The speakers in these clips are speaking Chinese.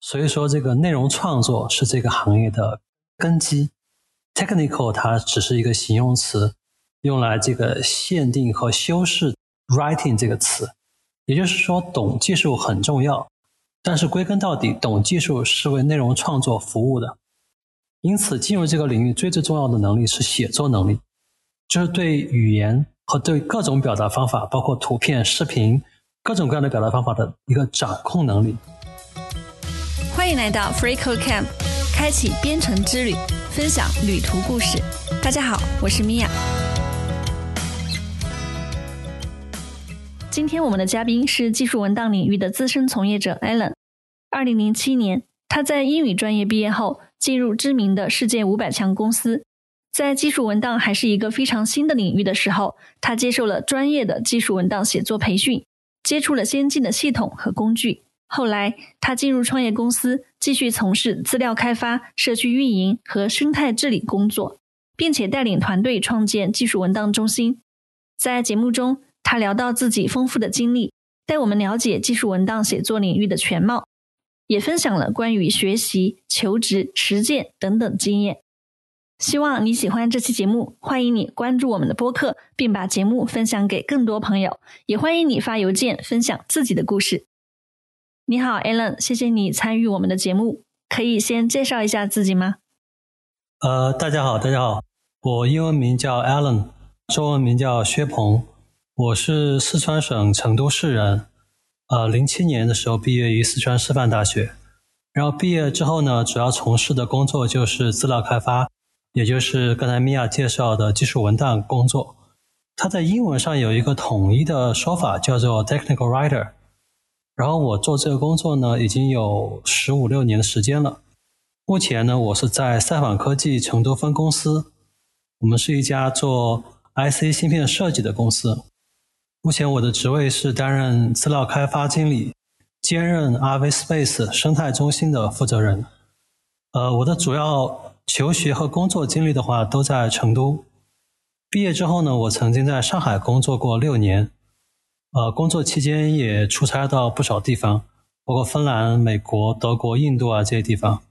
所以说这个内容创作是这个行业的根基。Technical 它只是一个形容词，用来这个限定和修饰 writing 这个词。也就是说，懂技术很重要，但是归根到底，懂技术是为内容创作服务的。因此，进入这个领域最最重要的能力是写作能力，就是对语言和对各种表达方法，包括图片、视频各种各样的表达方法的一个掌控能力。欢迎来到 FreeCode Camp，开启编程之旅，分享旅途故事。大家好，我是米娅。今天我们的嘉宾是技术文档领域的资深从业者 Allen。二零零七年，他在英语专业毕业后。进入知名的世界五百强公司，在技术文档还是一个非常新的领域的时候，他接受了专业的技术文档写作培训，接触了先进的系统和工具。后来，他进入创业公司，继续从事资料开发、社区运营和生态治理工作，并且带领团队创建技术文档中心。在节目中，他聊到自己丰富的经历，带我们了解技术文档写作领域的全貌。也分享了关于学习、求职、实践等等经验。希望你喜欢这期节目，欢迎你关注我们的播客，并把节目分享给更多朋友。也欢迎你发邮件分享自己的故事。你好，Alan，谢谢你参与我们的节目。可以先介绍一下自己吗？呃，大家好，大家好，我英文名叫 Alan，中文名叫薛鹏，我是四川省成都市人。呃，零七年的时候毕业于四川师范大学，然后毕业之后呢，主要从事的工作就是资料开发，也就是刚才米娅介绍的技术文档工作。它在英文上有一个统一的说法，叫做 technical writer。然后我做这个工作呢，已经有十五六年的时间了。目前呢，我是在赛仿科技成都分公司，我们是一家做 IC 芯片设计的公司。目前我的职位是担任资料开发经理，兼任 RV Space 生态中心的负责人。呃，我的主要求学和工作经历的话都在成都。毕业之后呢，我曾经在上海工作过六年。呃，工作期间也出差到不少地方，包括芬兰、美国、德国、印度啊这些地方。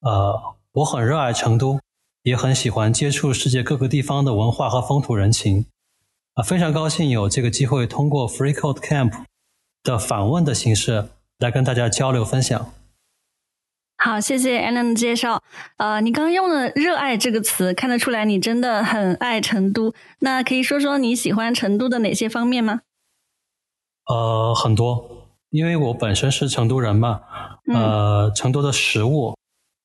呃，我很热爱成都，也很喜欢接触世界各个地方的文化和风土人情。啊，非常高兴有这个机会通过 Free Code Camp 的访问的形式来跟大家交流分享。好，谢谢 Alan 的介绍。呃，你刚刚用了“热爱”这个词，看得出来你真的很爱成都。那可以说说你喜欢成都的哪些方面吗？呃，很多，因为我本身是成都人嘛。呃，成都的食物、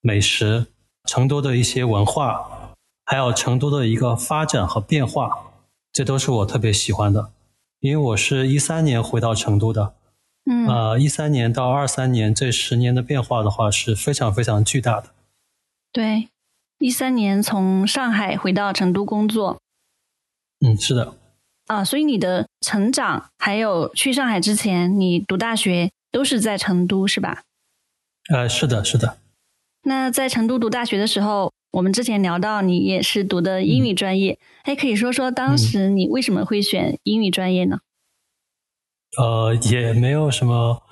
美食，成都的一些文化，还有成都的一个发展和变化。这都是我特别喜欢的，因为我是一三年回到成都的，嗯，呃，一三年到二三年这十年的变化的话是非常非常巨大的。对，一三年从上海回到成都工作，嗯，是的。啊，所以你的成长还有去上海之前，你读大学都是在成都，是吧？呃，是的，是的。那在成都读大学的时候。我们之前聊到你也是读的英语专业，哎，可以说说当时你为什么会选英语专业呢？呃，也没有什么，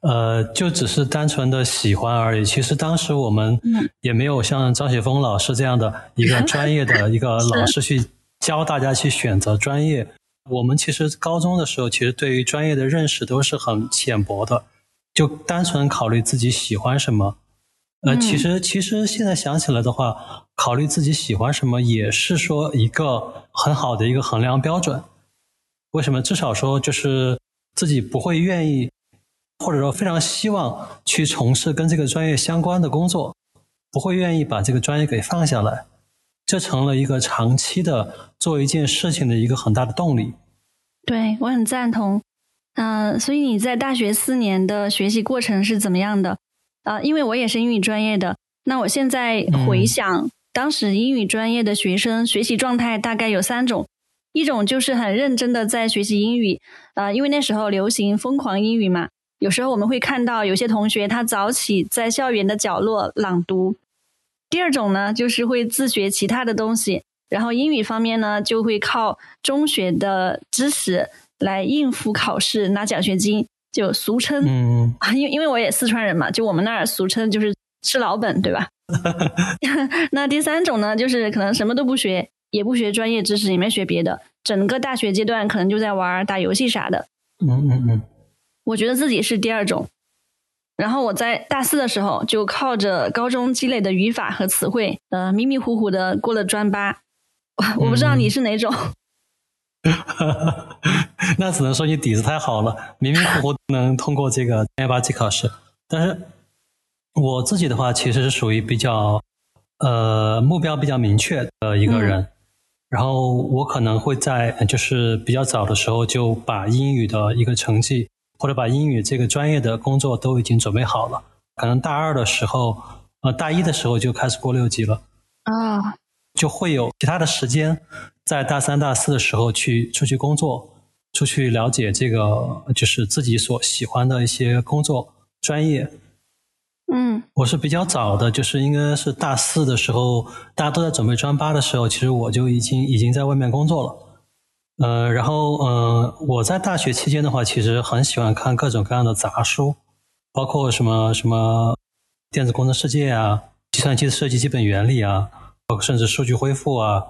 呃，就只是单纯的喜欢而已。其实当时我们也没有像张雪峰老师这样的一个专业的一个 老师去教大家去选择专业。我们其实高中的时候，其实对于专业的认识都是很浅薄的，就单纯考虑自己喜欢什么。呃，其实其实现在想起来的话，考虑自己喜欢什么，也是说一个很好的一个衡量标准。为什么？至少说就是自己不会愿意，或者说非常希望去从事跟这个专业相关的工作，不会愿意把这个专业给放下来，这成了一个长期的做一件事情的一个很大的动力。对我很赞同。嗯，所以你在大学四年的学习过程是怎么样的？啊，因为我也是英语专业的，那我现在回想当时英语专业的学生学习状态大概有三种，一种就是很认真的在学习英语，啊，因为那时候流行疯狂英语嘛，有时候我们会看到有些同学他早起在校园的角落朗读。第二种呢，就是会自学其他的东西，然后英语方面呢就会靠中学的知识来应付考试拿奖学金。就俗称，嗯，因为因为我也四川人嘛，就我们那儿俗称就是吃老本，对吧？那第三种呢，就是可能什么都不学，也不学专业知识，也没学别的，整个大学阶段可能就在玩打游戏啥的。嗯嗯嗯，我觉得自己是第二种。然后我在大四的时候，就靠着高中积累的语法和词汇，呃，迷迷糊糊的过了专八。我不知道你是哪种。那只能说你底子太好了，迷迷糊糊能通过这个专业八级考试。但是我自己的话，其实是属于比较呃目标比较明确的一个人。然后我可能会在就是比较早的时候就把英语的一个成绩。或者把英语这个专业的工作都已经准备好了，可能大二的时候，呃，大一的时候就开始过六级了啊，就会有其他的时间，在大三、大四的时候去出去工作，出去了解这个就是自己所喜欢的一些工作专业。嗯，我是比较早的，就是应该是大四的时候，大家都在准备专八的时候，其实我就已经已经在外面工作了。呃，然后呃，我在大学期间的话，其实很喜欢看各种各样的杂书，包括什么什么电子工程世界啊、计算机设计基本原理啊，包括甚至数据恢复啊，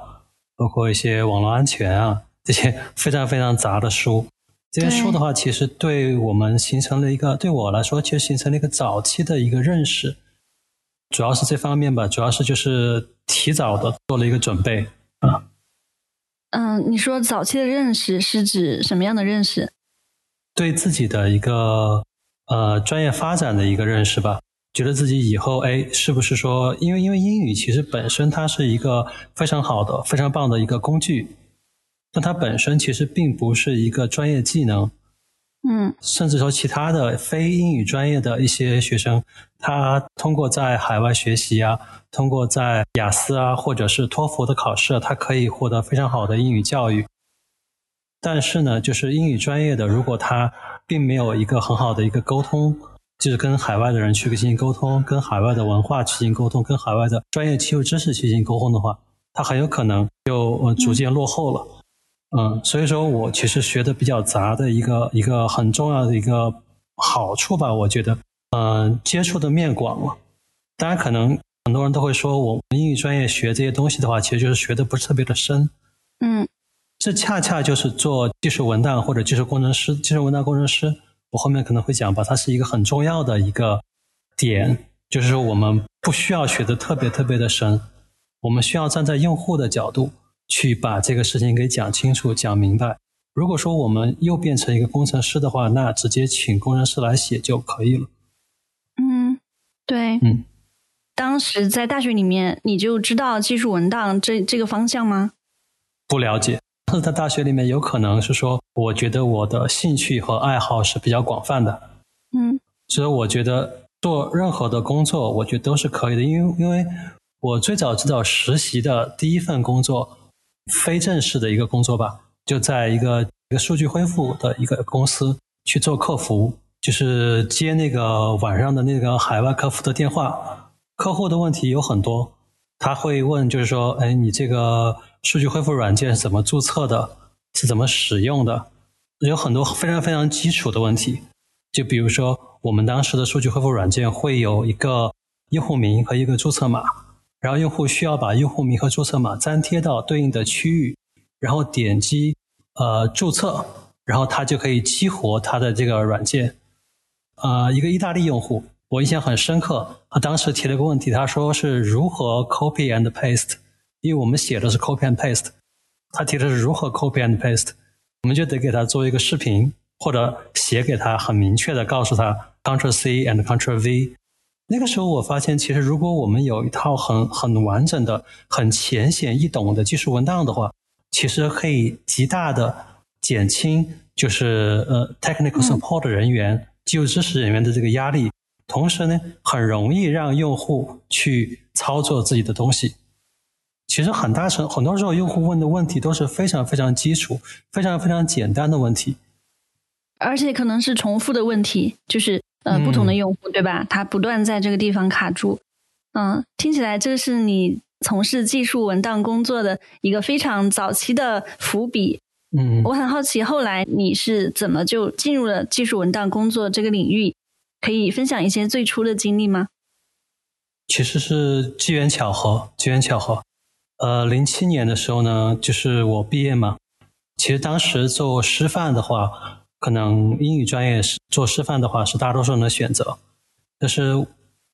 包括一些网络安全啊这些 非常非常杂的书。这些书的话，其实对我们形成了一个，对我来说，其实形成了一个早期的一个认识，主要是这方面吧，主要是就是提早的做了一个准备啊。嗯，嗯你说早期的认识是指什么样的认识？对自己的一个呃专业发展的一个认识吧，觉得自己以后哎，是不是说，因为因为英语其实本身它是一个非常好的、非常棒的一个工具，但它本身其实并不是一个专业技能。嗯，甚至说其他的非英语专业的一些学生，他通过在海外学习啊，通过在雅思啊或者是托福的考试，他可以获得非常好的英语教育。但是呢，就是英语专业的，如果他并没有一个很好的一个沟通，就是跟海外的人去进行沟通，跟海外的文化去进行沟通，跟海外的专业技术知识去进行沟通的话，他很有可能就逐渐落后了。所以说我其实学的比较杂的一个一个很重要的一个好处吧，我觉得，嗯，接触的面广了。当然，可能很多人都会说，我们英语专业学这些东西的话，其实就是学的不是特别的深。嗯，这恰恰就是做技术文档或者技术工程师、技术文档工程师，我后面可能会讲吧，它是一个很重要的一个点，就是说我们不需要学的特别特别的深，我们需要站在用户的角度。去把这个事情给讲清楚、讲明白。如果说我们又变成一个工程师的话，那直接请工程师来写就可以了。嗯，对。嗯，当时在大学里面，你就知道技术文档这这个方向吗？不了解。但是在大学里面，有可能是说，我觉得我的兴趣和爱好是比较广泛的。嗯，所以我觉得做任何的工作，我觉得都是可以的。因为，因为我最早知道实习的第一份工作。非正式的一个工作吧，就在一个一个数据恢复的一个公司去做客服，就是接那个晚上的那个海外客服的电话。客户的问题有很多，他会问，就是说，哎，你这个数据恢复软件是怎么注册的？是怎么使用的？有很多非常非常基础的问题。就比如说，我们当时的数据恢复软件会有一个用户名和一个注册码。然后用户需要把用户名和注册码粘贴到对应的区域，然后点击呃注册，然后他就可以激活他的这个软件。呃，一个意大利用户，我印象很深刻，他当时提了个问题，他说是如何 copy and paste，因为我们写的是 copy and paste，他提的是如何 copy and paste，我们就得给他做一个视频，或者写给他很明确的告诉他 Ctrl C and Ctrl V。那个时候，我发现，其实如果我们有一套很很完整的、很浅显易懂的技术文档的话，其实可以极大的减轻就是呃 technical support 人员、技术支持人员的这个压力，同时呢，很容易让用户去操作自己的东西。其实很大程很多时候，用户问的问题都是非常非常基础、非常非常简单的问题，而且可能是重复的问题，就是。呃，不同的用户对吧？他不断在这个地方卡住。嗯，听起来这是你从事技术文档工作的一个非常早期的伏笔。嗯，我很好奇，后来你是怎么就进入了技术文档工作这个领域？可以分享一些最初的经历吗？其实是机缘巧合，机缘巧合。呃，零七年的时候呢，就是我毕业嘛。其实当时做师范的话，可能英语专业是做师范的话是大多数人的选择。但是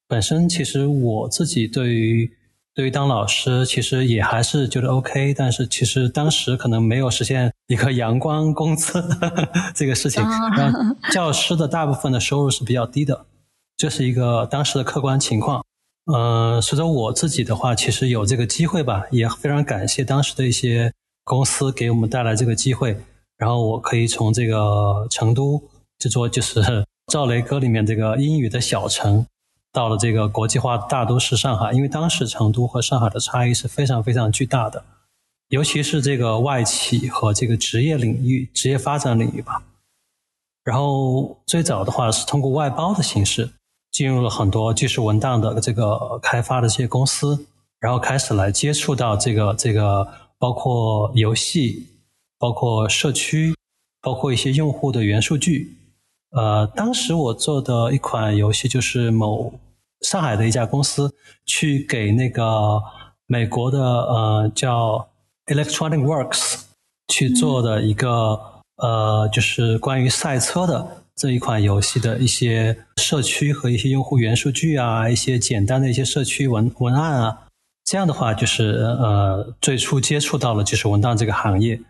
本身其实我自己对于对于当老师，其实也还是觉得 OK。但是其实当时可能没有实现一个阳光工资这个事情。教师的大部分的收入是比较低的，这是一个当时的客观情况。呃，随着我自己的话，其实有这个机会吧，也非常感谢当时的一些。公司给我们带来这个机会，然后我可以从这个成都这座就是 赵雷歌里面这个英语的小城，到了这个国际化大都市上海。因为当时成都和上海的差异是非常非常巨大的，尤其是这个外企和这个职业领域、职业发展领域吧。然后最早的话是通过外包的形式进入了很多技术文档的这个开发的这些公司，然后开始来接触到这个这个。包括游戏，包括社区，包括一些用户的元数据。呃，当时我做的一款游戏就是某上海的一家公司去给那个美国的呃叫 Electronic Works 去做的一个呃就是关于赛车的这一款游戏的一些社区和一些用户元数据啊，一些简单的一些社区文文案啊。这样的话，就是呃，最初接触到了就是文档这个行业，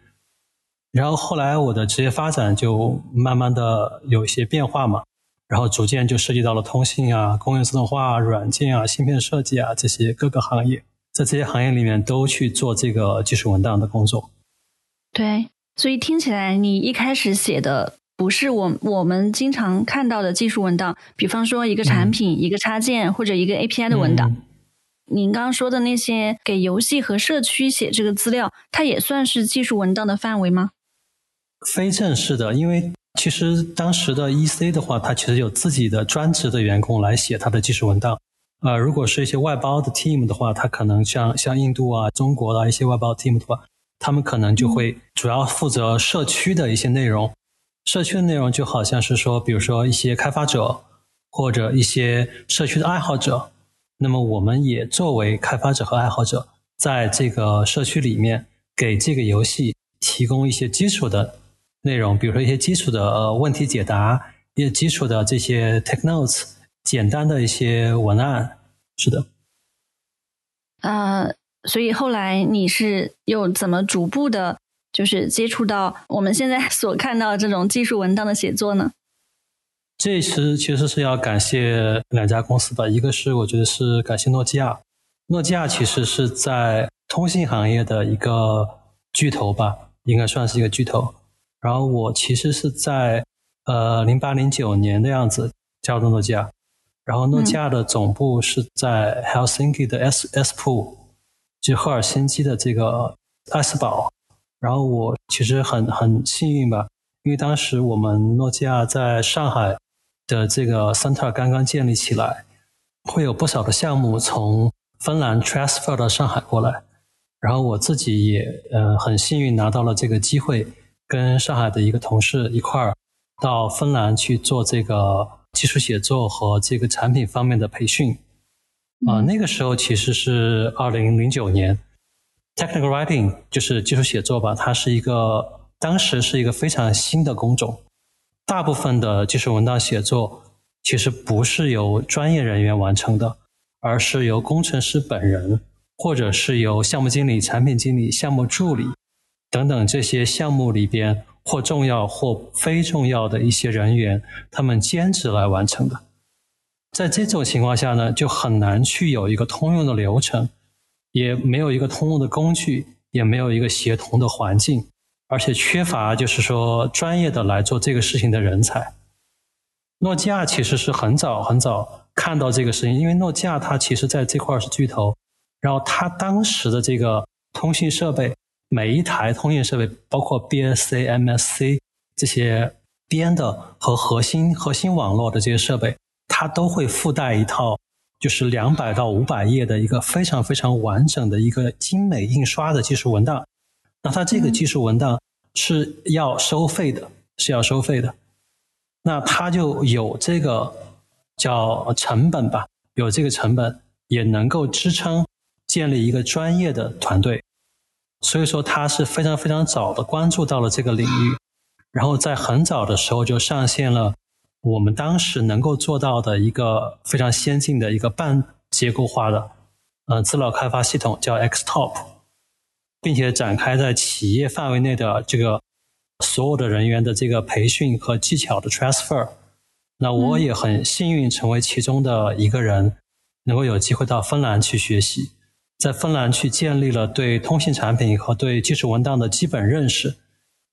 然后后来我的职业发展就慢慢的有一些变化嘛，然后逐渐就涉及到了通信啊、工业自动化、软件啊、芯片设计啊这些各个行业，在这些行业里面都去做这个技术文档的工作。对，所以听起来你一开始写的不是我我们经常看到的技术文档，比方说一个产品、一个插件或者一个 API 的文档。您刚刚说的那些给游戏和社区写这个资料，它也算是技术文档的范围吗？非正式的，因为其实当时的 EC 的话，它其实有自己的专职的员工来写它的技术文档。呃，如果是一些外包的 team 的话，它可能像像印度啊、中国的一些外包 team 的话，他们可能就会主要负责社区的一些内容。社区的内容就好像是说，比如说一些开发者或者一些社区的爱好者。那么，我们也作为开发者和爱好者，在这个社区里面，给这个游戏提供一些基础的内容，比如说一些基础的呃问题解答，一些基础的这些 take notes，简单的一些文案。是的。呃，所以后来你是又怎么逐步的，就是接触到我们现在 所看到这种技术文档的写作呢？这次其实是要感谢两家公司吧，一个是我觉得是感谢诺基亚，诺基亚其实是在通信行业的一个巨头吧，应该算是一个巨头。然后我其实是在呃零八零九年的样子加入诺基亚，然后诺基亚的总部是在 Helsinki 的 S S 铺，就赫尔辛基的这个艾斯堡。然后我其实很很幸运吧，因为当时我们诺基亚在上海。的这个 center 刚刚建立起来，会有不少的项目从芬兰 transfer 到上海过来，然后我自己也呃很幸运拿到了这个机会，跟上海的一个同事一块儿到芬兰去做这个技术写作和这个产品方面的培训。啊，那个时候其实是二零零九年，technical writing 就是技术写作吧，它是一个当时是一个非常新的工种。大部分的技术文档写作其实不是由专业人员完成的，而是由工程师本人，或者是由项目经理、产品经理、项目助理等等这些项目里边或重要或非重要的一些人员，他们兼职来完成的。在这种情况下呢，就很难去有一个通用的流程，也没有一个通用的工具，也没有一个协同的环境。而且缺乏就是说专业的来做这个事情的人才。诺基亚其实是很早很早看到这个事情，因为诺基亚它其实在这块是巨头，然后它当时的这个通信设备，每一台通信设备，包括 BSC、MSC 这些边的和核心核心网络的这些设备，它都会附带一套就是两百到五百页的一个非常非常完整的一个精美印刷的技术文档。那它这个技术文档是要收费的，是要收费的。那它就有这个叫成本吧，有这个成本，也能够支撑建立一个专业的团队。所以说，他是非常非常早的关注到了这个领域，然后在很早的时候就上线了我们当时能够做到的一个非常先进的一个半结构化的呃资料开发系统，叫 Xtop，并且展开在企业范围内的这个。所有的人员的这个培训和技巧的 transfer，那我也很幸运成为其中的一个人，能够有机会到芬兰去学习，在芬兰去建立了对通信产品和对技术文档的基本认识，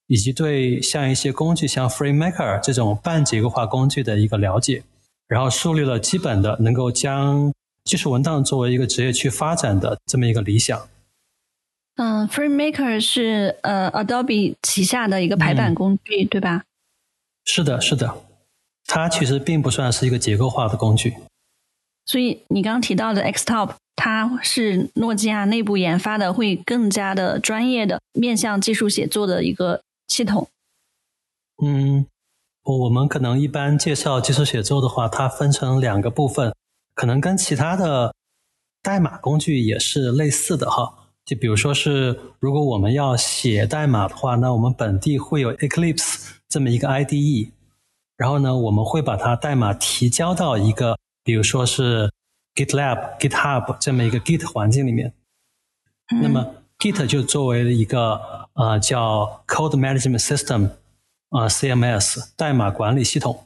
以及对像一些工具像 FreeMaker 这种半结构化工具的一个了解，然后树立了基本的能够将技术文档作为一个职业去发展的这么一个理想。嗯，FreeMaker 是呃 Adobe 旗下的一个排版工具，对吧？是的，是的，它其实并不算是一个结构化的工具。所以你刚刚提到的 Xtop，它是诺基亚内部研发的，会更加的专业的面向技术写作的一个系统。嗯，我们可能一般介绍技术写作的话，它分成两个部分，可能跟其他的代码工具也是类似的哈。就比如说是，如果我们要写代码的话，那我们本地会有 Eclipse 这么一个 IDE，然后呢，我们会把它代码提交到一个，比如说是 GitLab、GitHub 这么一个 Git 环境里面。那么 Git 就作为了一个呃叫 Code Management System 啊 CMS 代码管理系统。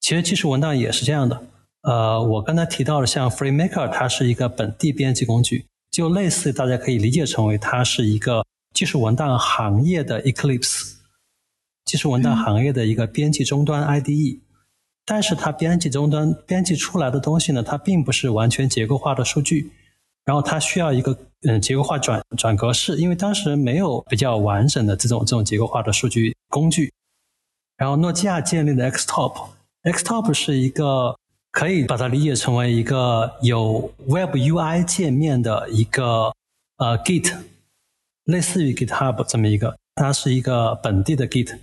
其实技术文档也是这样的。呃，我刚才提到了像 FreeMaker，它是一个本地编辑工具。就类似，大家可以理解成为它是一个技术文档行业的 Eclipse，技术文档行业的一个编辑终端 IDE，但是它编辑终端编辑出来的东西呢，它并不是完全结构化的数据，然后它需要一个嗯结构化转转格式，因为当时没有比较完整的这种这种结构化的数据工具，然后诺基亚建立的 Xtop，Xtop 是一个。可以把它理解成为一个有 Web UI 界面的一个呃 Git，类似于 GitHub 这么一个，它是一个本地的 Git。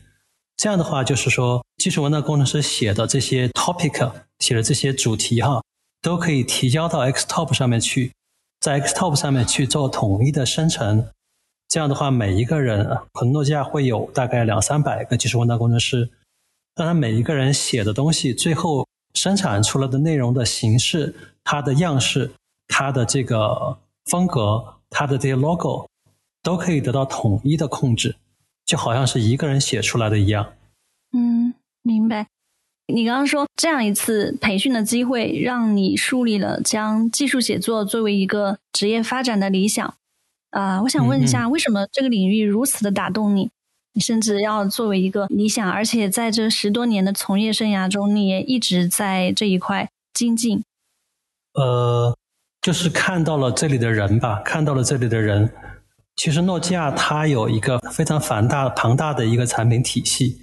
这样的话，就是说技术文档工程师写的这些 topic，写的这些主题哈，都可以提交到 Xtop 上面去，在 Xtop 上面去做统一的生成。这样的话，每一个人可能诺基亚会有大概两三百个技术文档工程师，当然每一个人写的东西最后。生产出来的内容的形式、它的样式、它的这个风格、它的这些 logo，都可以得到统一的控制，就好像是一个人写出来的一样。嗯，明白。你刚刚说这样一次培训的机会，让你树立了将技术写作作为一个职业发展的理想。啊，我想问一下，为什么这个领域如此的打动你？你甚至要作为一个理想，而且在这十多年的从业生涯中，你也一直在这一块精进。呃，就是看到了这里的人吧，看到了这里的人。其实诺基亚它有一个非常繁大庞大的一个产品体系，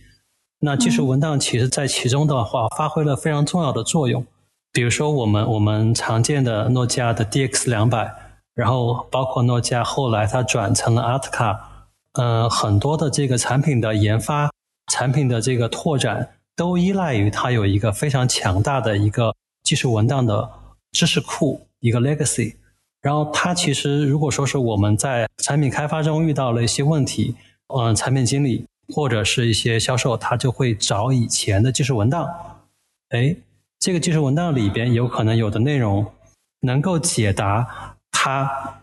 那技术文档其实在其中的话发挥了非常重要的作用。比如说我们我们常见的诺基亚的 DX 两百，然后包括诺基亚后来它转成了阿特卡。呃，很多的这个产品的研发、产品的这个拓展，都依赖于它有一个非常强大的一个技术文档的知识库，一个 legacy。然后，它其实如果说是我们在产品开发中遇到了一些问题，嗯，产品经理或者是一些销售，他就会找以前的技术文档。哎，这个技术文档里边有可能有的内容能够解答他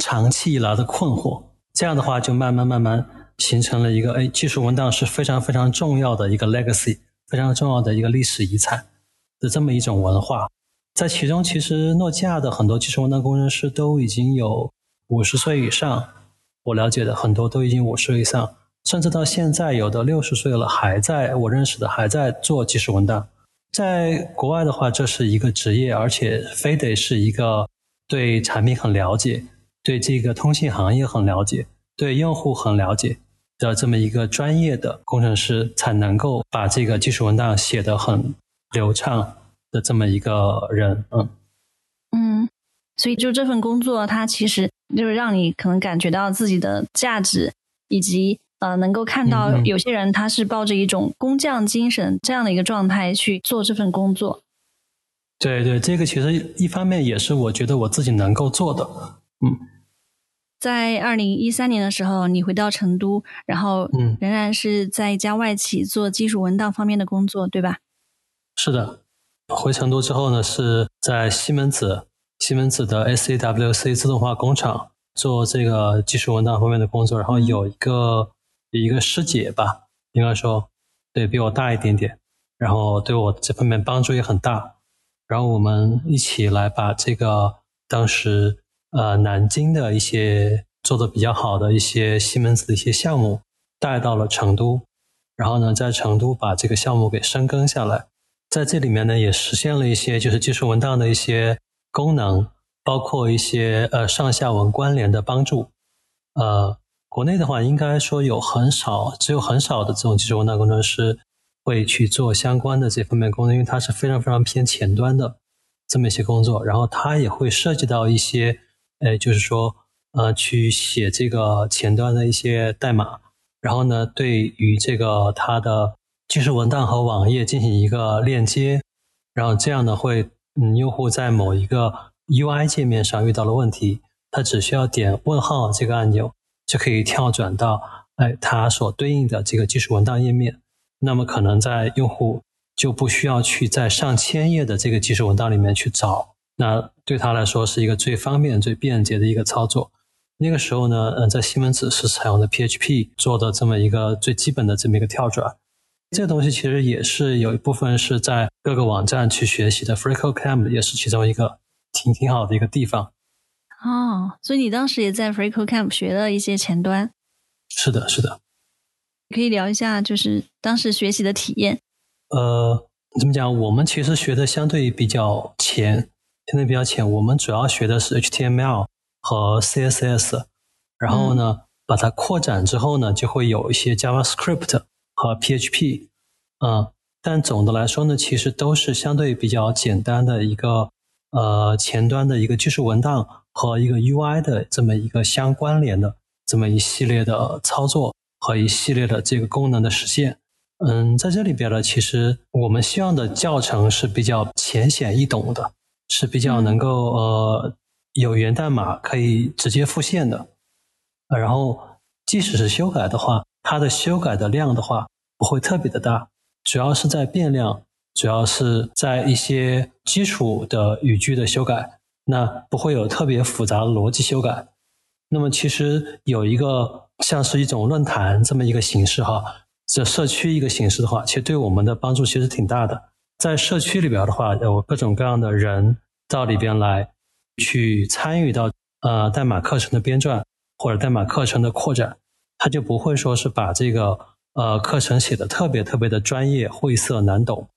长期以来的困惑。这样的话，就慢慢慢慢形成了一个，哎，技术文档是非常非常重要的一个 legacy，非常重要的一个历史遗产的这么一种文化。在其中，其实诺基亚的很多技术文档工程师都已经有五十岁以上，我了解的很多都已经五十岁以上，甚至到现在有的六十岁了还在我认识的还在做技术文档。在国外的话，这是一个职业，而且非得是一个对产品很了解。对这个通信行业很了解，对用户很了解的这么一个专业的工程师，才能够把这个技术文档写得很流畅的这么一个人，嗯嗯，所以就这份工作，它其实就是让你可能感觉到自己的价值，以及呃，能够看到有些人他是抱着一种工匠精神这样的一个状态去做这份工作。对对，这个其实一方面也是我觉得我自己能够做的。嗯，在二零一三年的时候，你回到成都，然后嗯，仍然是在一家外企做技术文档方面的工作，对吧？是的，回成都之后呢，是在西门子西门子的 SAWC 自动化工厂做这个技术文档方面的工作，然后有一个有一个师姐吧，应该说对比我大一点点，然后对我这方面帮助也很大。然后我们一起来把这个当时呃南京的一些做的比较好的一些西门子的一些项目带到了成都，然后呢在成都把这个项目给深耕下来，在这里面呢也实现了一些就是技术文档的一些功能，包括一些呃上下文关联的帮助。呃，国内的话应该说有很少，只有很少的这种技术文档工程师。会去做相关的这方面工作，因为它是非常非常偏前端的这么一些工作，然后它也会涉及到一些，呃，就是说，呃，去写这个前端的一些代码，然后呢，对于这个它的技术文档和网页进行一个链接，然后这样呢，会，嗯，用户在某一个 UI 界面上遇到了问题，他只需要点问号这个按钮，就可以跳转到，哎，它所对应的这个技术文档页面。那么可能在用户就不需要去在上千页的这个技术文档里面去找，那对他来说是一个最方便、最便捷的一个操作。那个时候呢，嗯，在西门子是采用的 PHP 做的这么一个最基本的这么一个跳转。这个东西其实也是有一部分是在各个网站去学习的，FreeCodeCamp 也是其中一个挺挺好的一个地方。哦，所以你当时也在 FreeCodeCamp 学了一些前端。是的，是的。可以聊一下，就是当时学习的体验。呃，怎么讲？我们其实学的相对比较浅，相对比较浅。我们主要学的是 HTML 和 CSS，然后呢，把它扩展之后呢，就会有一些 JavaScript 和 PHP。嗯，但总的来说呢，其实都是相对比较简单的一个呃前端的一个技术文档和一个 UI 的这么一个相关联的这么一系列的操作。和一系列的这个功能的实现，嗯，在这里边呢，其实我们希望的教程是比较浅显易懂的，是比较能够呃有源代码可以直接复现的，然后即使是修改的话，它的修改的量的话不会特别的大，主要是在变量，主要是在一些基础的语句的修改，那不会有特别复杂的逻辑修改。那么其实有一个。像是一种论坛这么一个形式哈，这社区一个形式的话，其实对我们的帮助其实挺大的。在社区里边的话，有各种各样的人到里边来，去参与到呃代码课程的编撰或者代码课程的扩展，他就不会说是把这个呃课程写的特别特别的专业晦涩难懂，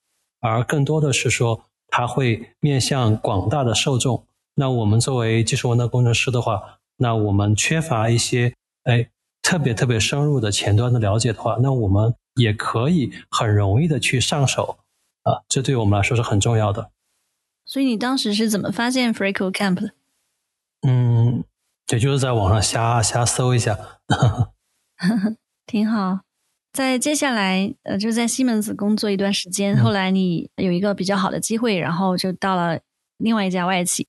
而更多的是说他会面向广大的受众。那我们作为技术文档工程师的话，那我们缺乏一些哎。特别特别深入的前端的了解的话，那我们也可以很容易的去上手啊，这对我们来说是很重要的。所以你当时是怎么发现 FreeCodeCamp 的？嗯，也就是在网上瞎瞎搜一下，挺好。在接下来呃，就在西门子工作一段时间，后来你有一个比较好的机会，然后就到了另外一家外企。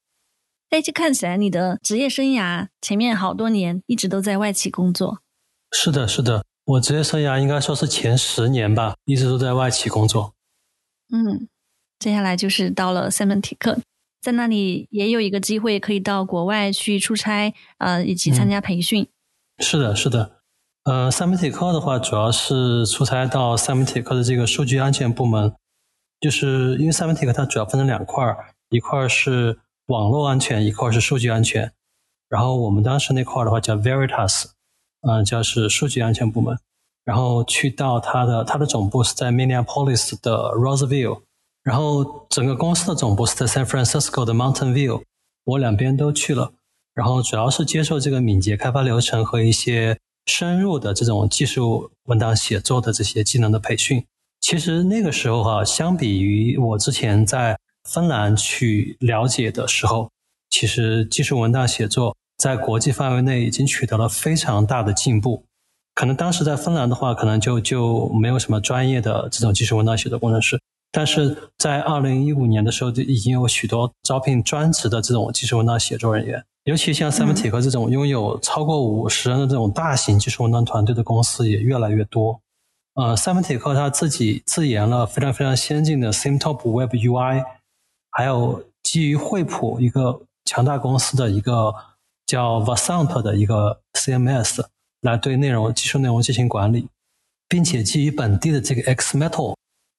哎，这看起来你的职业生涯前面好多年一直都在外企工作。是的，是的，我职业生涯应该说是前十年吧，一直都在外企工作。嗯，接下来就是到了塞门提克，在那里也有一个机会可以到国外去出差，呃，以及参加培训。是的，是的，呃，塞门提克的话，主要是出差到塞门提克的这个数据安全部门，就是因为塞门提克它主要分成两块儿，一块是网络安全，一块是数据安全。然后我们当时那块的话叫 Veritas。嗯，叫是数据安全部门，然后去到它的它的总部是在 Minneapolis 的 Roseville，然后整个公司的总部是在 San Francisco 的 Mountain View，我两边都去了，然后主要是接受这个敏捷开发流程和一些深入的这种技术文档写作的这些技能的培训。其实那个时候哈，相比于我之前在芬兰去了解的时候，其实技术文档写作。在国际范围内已经取得了非常大的进步，可能当时在芬兰的话，可能就就没有什么专业的这种技术文档写作工程师。但是在二零一五年的时候，就已经有许多招聘专职的这种技术文档写作人员。尤其像 Semantic 这种拥有超过五十人的这种大型技术文档团队的公司也越来越多。呃，Semantic 它自己自研了非常非常先进的 Simtop Web UI，还有基于惠普一个强大公司的一个叫 Vasant 的一个 CMS 来对内容技术内容进行管理，并且基于本地的这个 XMetal，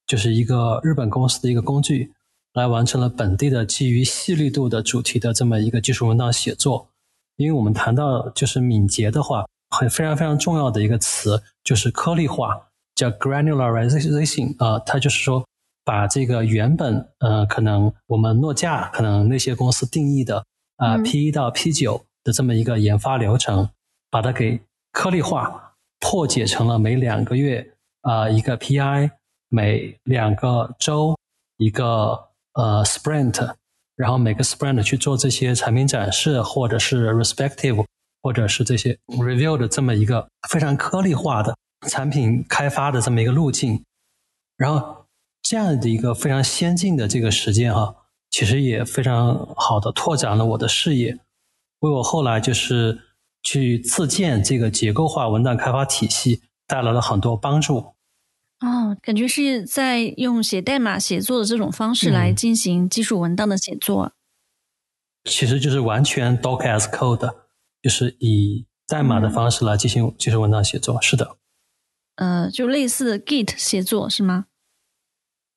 就是一个日本公司的一个工具。来完成了本地的基于细粒度的主题的这么一个技术文档写作。因为我们谈到就是敏捷的话，很非常非常重要的一个词就是颗粒化，叫 granularization 啊，它就是说把这个原本呃可能我们诺基亚可能那些公司定义的啊 P 一到 P 九的这么一个研发流程，把它给颗粒化，破解成了每两个月啊一个 PI，每两个周一个。呃，sprint，然后每个 sprint 去做这些产品展示，或者是 respective，或者是这些 review 的这么一个非常颗粒化的产品开发的这么一个路径，然后这样的一个非常先进的这个实践啊，其实也非常好的拓展了我的视野，为我后来就是去自建这个结构化文档开发体系带来了很多帮助。哦，感觉是在用写代码写作的这种方式来进行技术文档的写作，其实就是完全 Doc as Code，就是以代码的方式来进行技术文档写作。是的，呃，就类似 Git 写作是吗？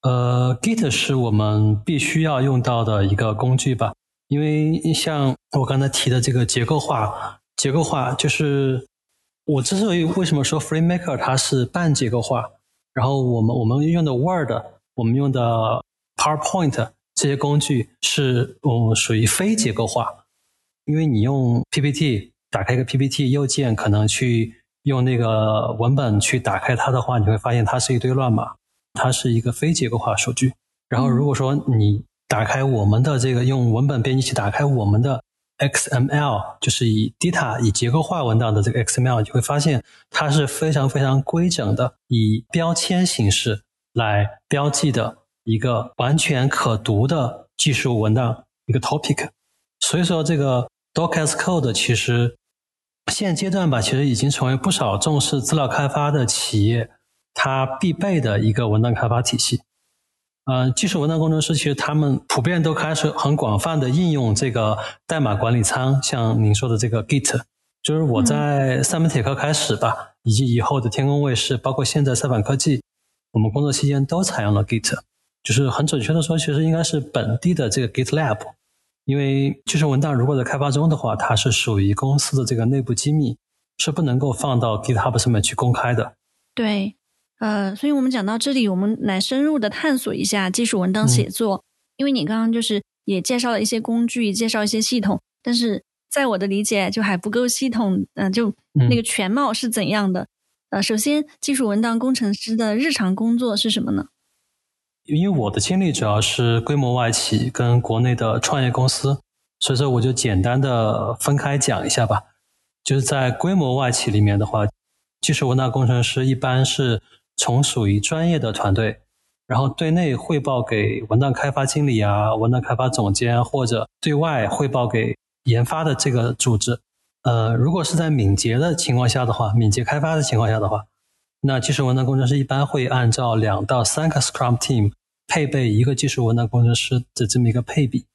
呃，Git 是我们必须要用到的一个工具吧，因为像我刚才提的这个结构化，结构化就是我之所以为什么说 FreeMaker 它是半结构化。然后我们我们用的 Word，我们用的 PowerPoint 这些工具是嗯属于非结构化，因为你用 PPT 打开一个 PPT 右键，可能去用那个文本去打开它的话，你会发现它是一堆乱码，它是一个非结构化数据。然后如果说你打开我们的这个用文本编辑器打开我们的。XML 就是以 data 以结构化文档的这个 XML，你会发现它是非常非常规整的，以标签形式来标记的一个完全可读的技术文档一个 topic。所以说，这个 Doc as Code 其实现阶段吧，其实已经成为不少重视资料开发的企业它必备的一个文档开发体系。嗯，技术文档工程师其实他们普遍都开始很广泛的应用这个代码管理仓，像您说的这个 Git，就是我在三门铁科开始吧，以及以后的天空卫视，包括现在赛板科技，我们工作期间都采用了 Git，就是很准确的说，其实应该是本地的这个 GitLab，因为技术文档如果在开发中的话，它是属于公司的这个内部机密，是不能够放到 GitHub 上面去公开的。对。呃，所以我们讲到这里，我们来深入的探索一下技术文档写作。因为你刚刚就是也介绍了一些工具，介绍一些系统，但是在我的理解就还不够系统。嗯，就那个全貌是怎样的？呃，首先，技术文档工程师的日常工作是什么呢？因为我的经历主要是规模外企跟国内的创业公司，所以说我就简单的分开讲一下吧。就是在规模外企里面的话，技术文档工程师一般是。从属于专业的团队，然后对内汇报给文档开发经理啊、文档开发总监，或者对外汇报给研发的这个组织。呃，如果是在敏捷的情况下的话，敏捷开发的情况下的话，那技术文档工程师一般会按照两到三个 Scrum Team 配备一个技术文档工程师的这么一个配比。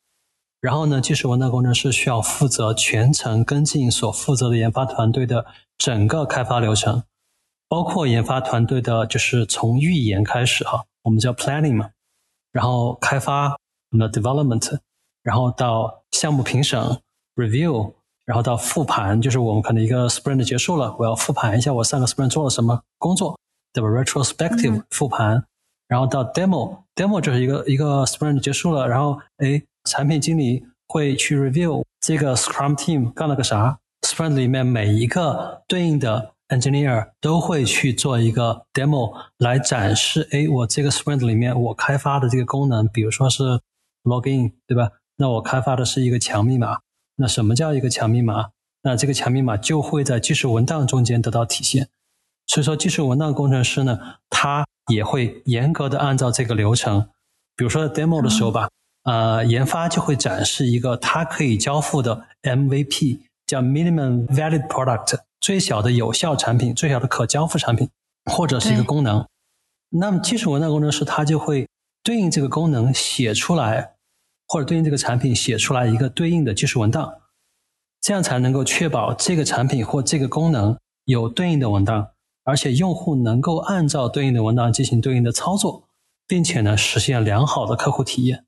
然后呢，技术文档工程师需要负责全程跟进所负责的研发团队的整个开发流程。包括研发团队的，就是从预研开始哈，我们叫 planning 嘛，然后开发我们的 development，然后到项目评审 review，然后到复盘，就是我们可能一个 sprint 结束了，我要复盘一下我上个 sprint 做了什么工作，对吧？retrospective 复盘，然后到 demo，demo 就是一个一个 sprint 结束了，然后哎，产品经理会去 review 这个 scrum team 干了个啥，sprint 里面每一个对应的。Engineer 都会去做一个 demo 来展示，哎，我这个 sprint 里面我开发的这个功能，比如说是 login，对吧？那我开发的是一个强密码。那什么叫一个强密码？那这个强密码就会在技术文档中间得到体现。所以说，技术文档工程师呢，他也会严格的按照这个流程，比如说 demo 的时候吧，呃，研发就会展示一个它可以交付的 MVP，叫 minimum valid product，最小的有效产品，最小的可交付产品，或者是一个功能。那么技术文档工程师他就会对应这个功能写出来，或者对应这个产品写出来一个对应的技术文档，这样才能够确保这个产品或这个功能有对应的文档。而且用户能够按照对应的文档进行对应的操作，并且呢实现良好的客户体验，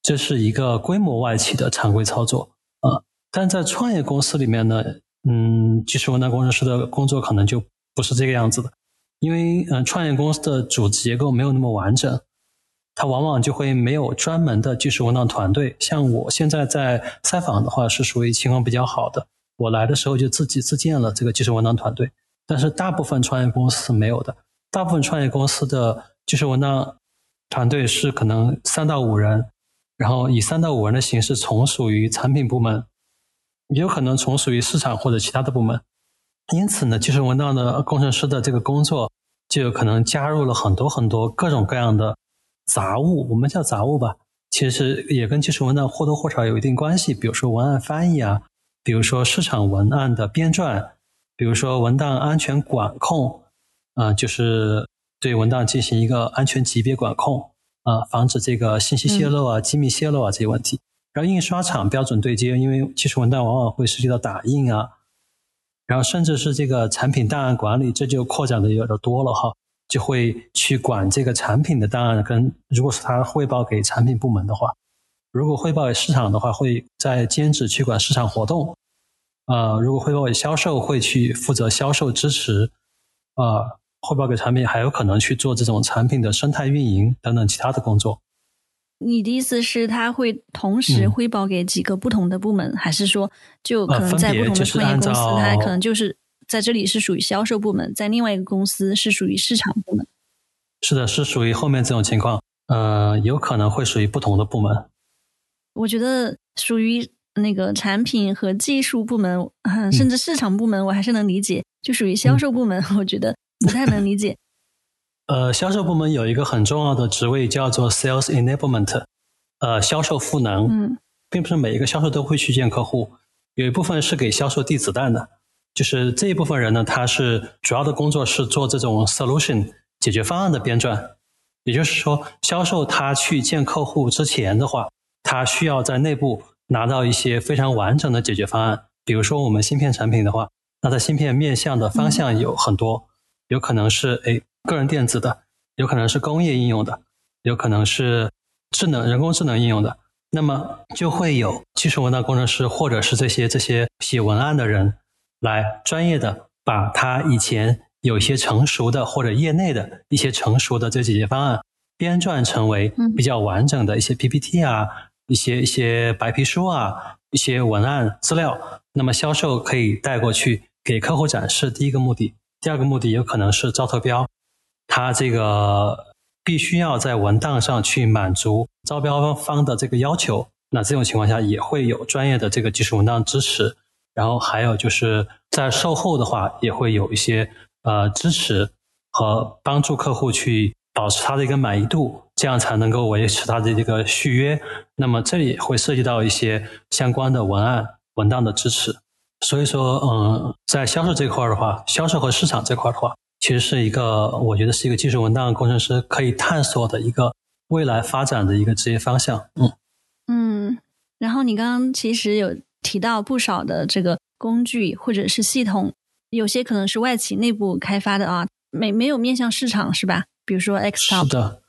这是一个规模外企的常规操作啊。但在创业公司里面呢，嗯，技术文档工程师的工作可能就不是这个样子的，因为嗯，创业公司的组织结构没有那么完整，它往往就会没有专门的技术文档团队。像我现在在采访的话，是属于情况比较好的，我来的时候就自己自建了这个技术文档团队。但是大部分创业公司没有的，大部分创业公司的技术文档团队是可能三到五人，然后以三到五人的形式从属于产品部门，也有可能从属于市场或者其他的部门。因此呢，技术文档的工程师的这个工作就有可能加入了很多很多各种各样的杂物，我们叫杂物吧，其实也跟技术文档或多或少有一定关系。比如说文案翻译啊，比如说市场文案的编撰。比如说文档安全管控，啊，就是对文档进行一个安全级别管控，啊，防止这个信息泄露啊、机密泄露啊这些问题。然后印刷厂标准对接，因为技术文档往往会涉及到打印啊，然后甚至是这个产品档案管理，这就扩展的有点多了哈，就会去管这个产品的档案。跟如果是他汇报给产品部门的话，如果汇报给市场的话，会在兼职去管市场活动。呃，如果汇报给销售，会去负责销售支持；啊，汇报给产品，还有可能去做这种产品的生态运营等等其他的工作。你的意思是，他会同时汇报给几个不同的部门，还是说，就可能在不同的创业公司，他可能就是在这里是属于销售部门，在另外一个公司是属于市场部门？是的，是属于后面这种情况。呃，有可能会属于不同的部门。我觉得属于。那个产品和技术部门，甚至市场部门，我还是能理解。就属于销售部门，我觉得不太能理解。呃，销售部门有一个很重要的职位叫做 Sales Enablement，呃，销售赋能。嗯，并不是每一个销售都会去见客户，有一部分是给销售递子弹的。就是这一部分人呢，他是主要的工作是做这种 solution 解决方案的编撰。也就是说，销售他去见客户之前的话，他需要在内部。拿到一些非常完整的解决方案，比如说我们芯片产品的话，那它芯片面向的方向有很多，有可能是诶个人电子的，有可能是工业应用的，有可能是智能人工智能应用的，那么就会有技术文档工程师或者是这些这些写文案的人来专业的把他以前有一些成熟的或者业内的一些成熟的这解决方案编撰成为比较完整的一些 PPT 啊。一些一些白皮书啊，一些文案资料，那么销售可以带过去给客户展示。第一个目的，第二个目的有可能是招投标，他这个必须要在文档上去满足招标方的这个要求。那这种情况下也会有专业的这个技术文档支持，然后还有就是在售后的话也会有一些呃支持和帮助客户去。保持他的一个满意度，这样才能够维持他的这个续约。那么这里会涉及到一些相关的文案文档的支持。所以说，嗯，在销售这块的话，销售和市场这块的话，其实是一个我觉得是一个技术文档工程师可以探索的一个未来发展的一个职业方向。嗯嗯。然后你刚刚其实有提到不少的这个工具或者是系统，有些可能是外企内部开发的啊，没没有面向市场是吧？比如说，X 是的，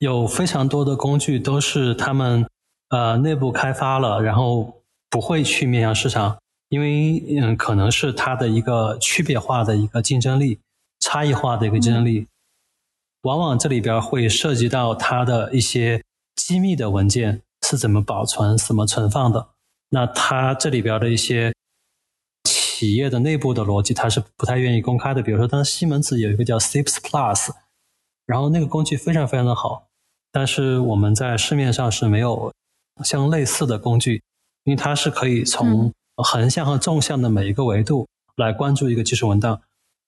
有非常多的工具都是他们呃内部开发了，然后不会去面向市场，因为嗯可能是它的一个区别化的一个竞争力，差异化的一个竞争力，往往这里边会涉及到它的一些机密的文件是怎么保存、怎么存放的，那它这里边的一些企业的内部的逻辑，它是不太愿意公开的。比如说，当时西门子有一个叫 Sips Plus。然后那个工具非常非常的好，但是我们在市面上是没有相类似的工具，因为它是可以从横向和纵向的每一个维度来关注一个技术文档。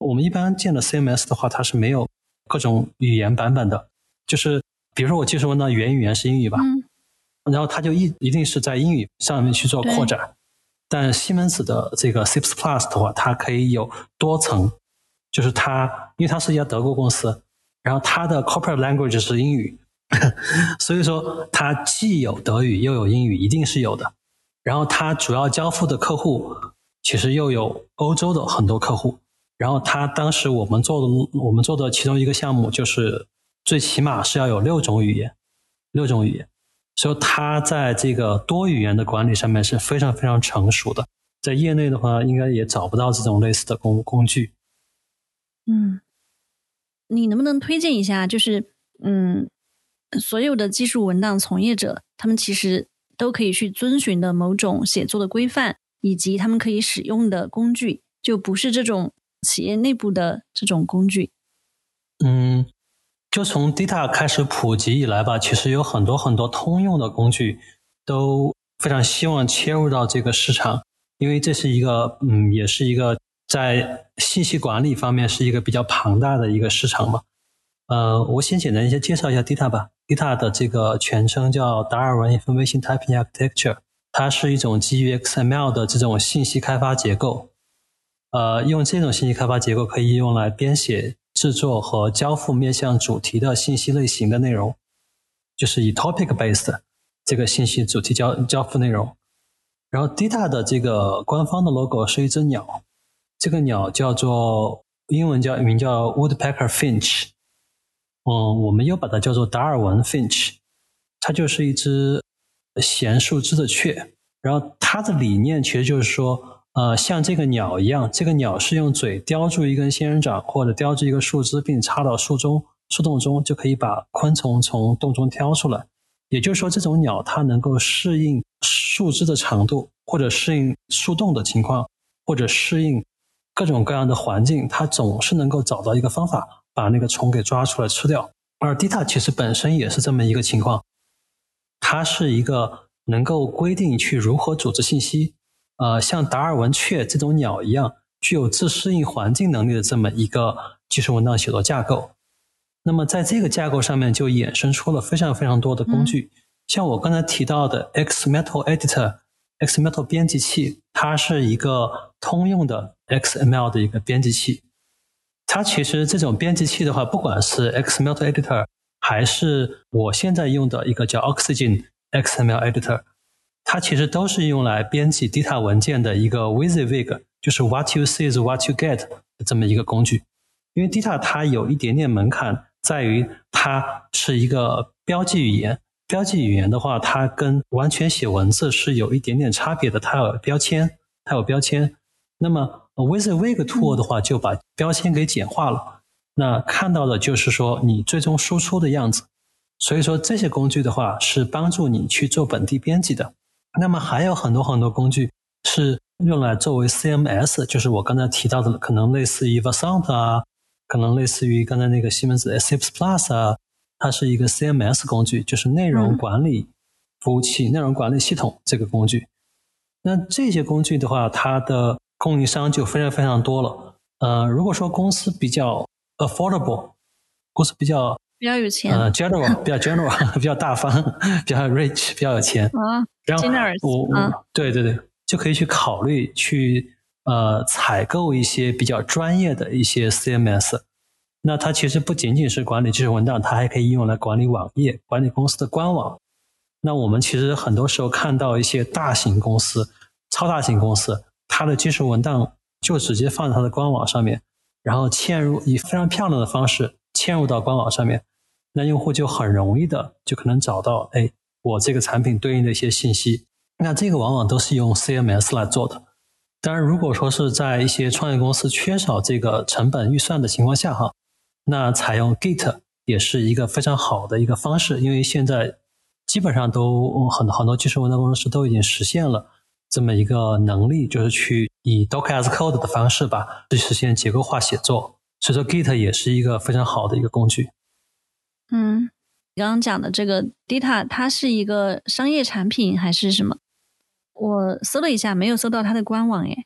我们一般见的 CMS 的话，它是没有各种语言版本的，就是比如说我技术文档原语言是英语吧，嗯然后它就一一定是在英语上面去做扩展。但西门子的这个 C++ Plus 的话，它可以有多层，就是它因为它是一家德国公司，然后它的 corporate language 是英语，所以说它既有德语又有英语，一定是有的。然后它主要交付的客户其实又有欧洲的很多客户。然后他当时我们做的我们做的其中一个项目就是最起码是要有六种语言，六种语言。所以他在这个多语言的管理上面是非常非常成熟的，在业内的话，应该也找不到这种类似的工工具。嗯，你能不能推荐一下？就是嗯，所有的技术文档从业者，他们其实都可以去遵循的某种写作的规范，以及他们可以使用的工具，就不是这种企业内部的这种工具。嗯。就从 Data 开始普及以来吧，其实有很多很多通用的工具都非常希望切入到这个市场，因为这是一个嗯，也是一个在信息管理方面是一个比较庞大的一个市场嘛。呃，我先简单一些介绍一下 Data 吧。Data 的这个全称叫达尔文 Information Typing Architecture，它是一种基于 XML 的这种信息开发结构。呃，用这种信息开发结构可以用来编写。制作和交付面向主题的信息类型的内容，就是以 topic based 这个信息主题交交付内容。然后 Data 的这个官方的 logo 是一只鸟，这个鸟叫做英文叫名叫 Woodpecker Finch，嗯，我们又把它叫做达尔文 Finch，它就是一只衔树枝的雀。然后它的理念其实就是说。呃，像这个鸟一样，这个鸟是用嘴叼住一根仙人掌或者叼住一个树枝，并插到树中树洞中，就可以把昆虫从洞中挑出来。也就是说，这种鸟它能够适应树枝的长度，或者适应树洞的情况，或者适应各种各样的环境，它总是能够找到一个方法把那个虫给抓出来吃掉。而 Data 其实本身也是这么一个情况，它是一个能够规定去如何组织信息。呃，像达尔文雀这种鸟一样，具有自适应环境能力的这么一个技术文档写作架构。那么，在这个架构上面就衍生出了非常非常多的工具，像我刚才提到的 XMetal Editor、XMetal 编辑器，它是一个通用的 XML 的一个编辑器。它其实这种编辑器的话，不管是 XMetal Editor，还是我现在用的一个叫 Oxygen XML Editor。它其实都是用来编辑 data 文件的一个 WYSIWYG，就是 What you see is what you get 的这么一个工具。因为 data 它有一点点门槛，在于它是一个标记语言。标记语言的话，它跟完全写文字是有一点点差别的。它有标签，它有标签。那么 WYSIWYG tool 的话，就把标签给简化了。那看到的就是说你最终输出的样子。所以说这些工具的话，是帮助你去做本地编辑的。那么还有很多很多工具是用来作为 CMS，就是我刚才提到的，可能类似于 Vassant 啊，可能类似于刚才那个西门子 S Plus 啊，它是一个 CMS 工具，就是内容管理服务器、内容管理系统这个工具。那这些工具的话，它的供应商就非常非常多了。呃，如果说公司比较 affordable，公司比较比较有钱，呃，general 比较 general 比较大方，比较 rich 比较有钱啊。然后我我对对对，就可以去考虑去呃采购一些比较专业的一些 CMS。那它其实不仅仅是管理技术文档，它还可以用来管理网页、管理公司的官网。那我们其实很多时候看到一些大型公司、超大型公司，它的技术文档就直接放在它的官网上面，然后嵌入以非常漂亮的方式嵌入到官网上面。那用户就很容易的就可能找到，哎，我这个产品对应的一些信息。那这个往往都是用 CMS 来做的。当然，如果说是在一些创业公司缺少这个成本预算的情况下，哈，那采用 Git 也是一个非常好的一个方式。因为现在基本上都很很多技术文档工程师都已经实现了这么一个能力，就是去以 Docker as Code 的方式吧，去实现结构化写作。所以说，Git 也是一个非常好的一个工具。嗯，你刚刚讲的这个 Data，它是一个商业产品还是什么？我搜了一下，没有搜到它的官网耶。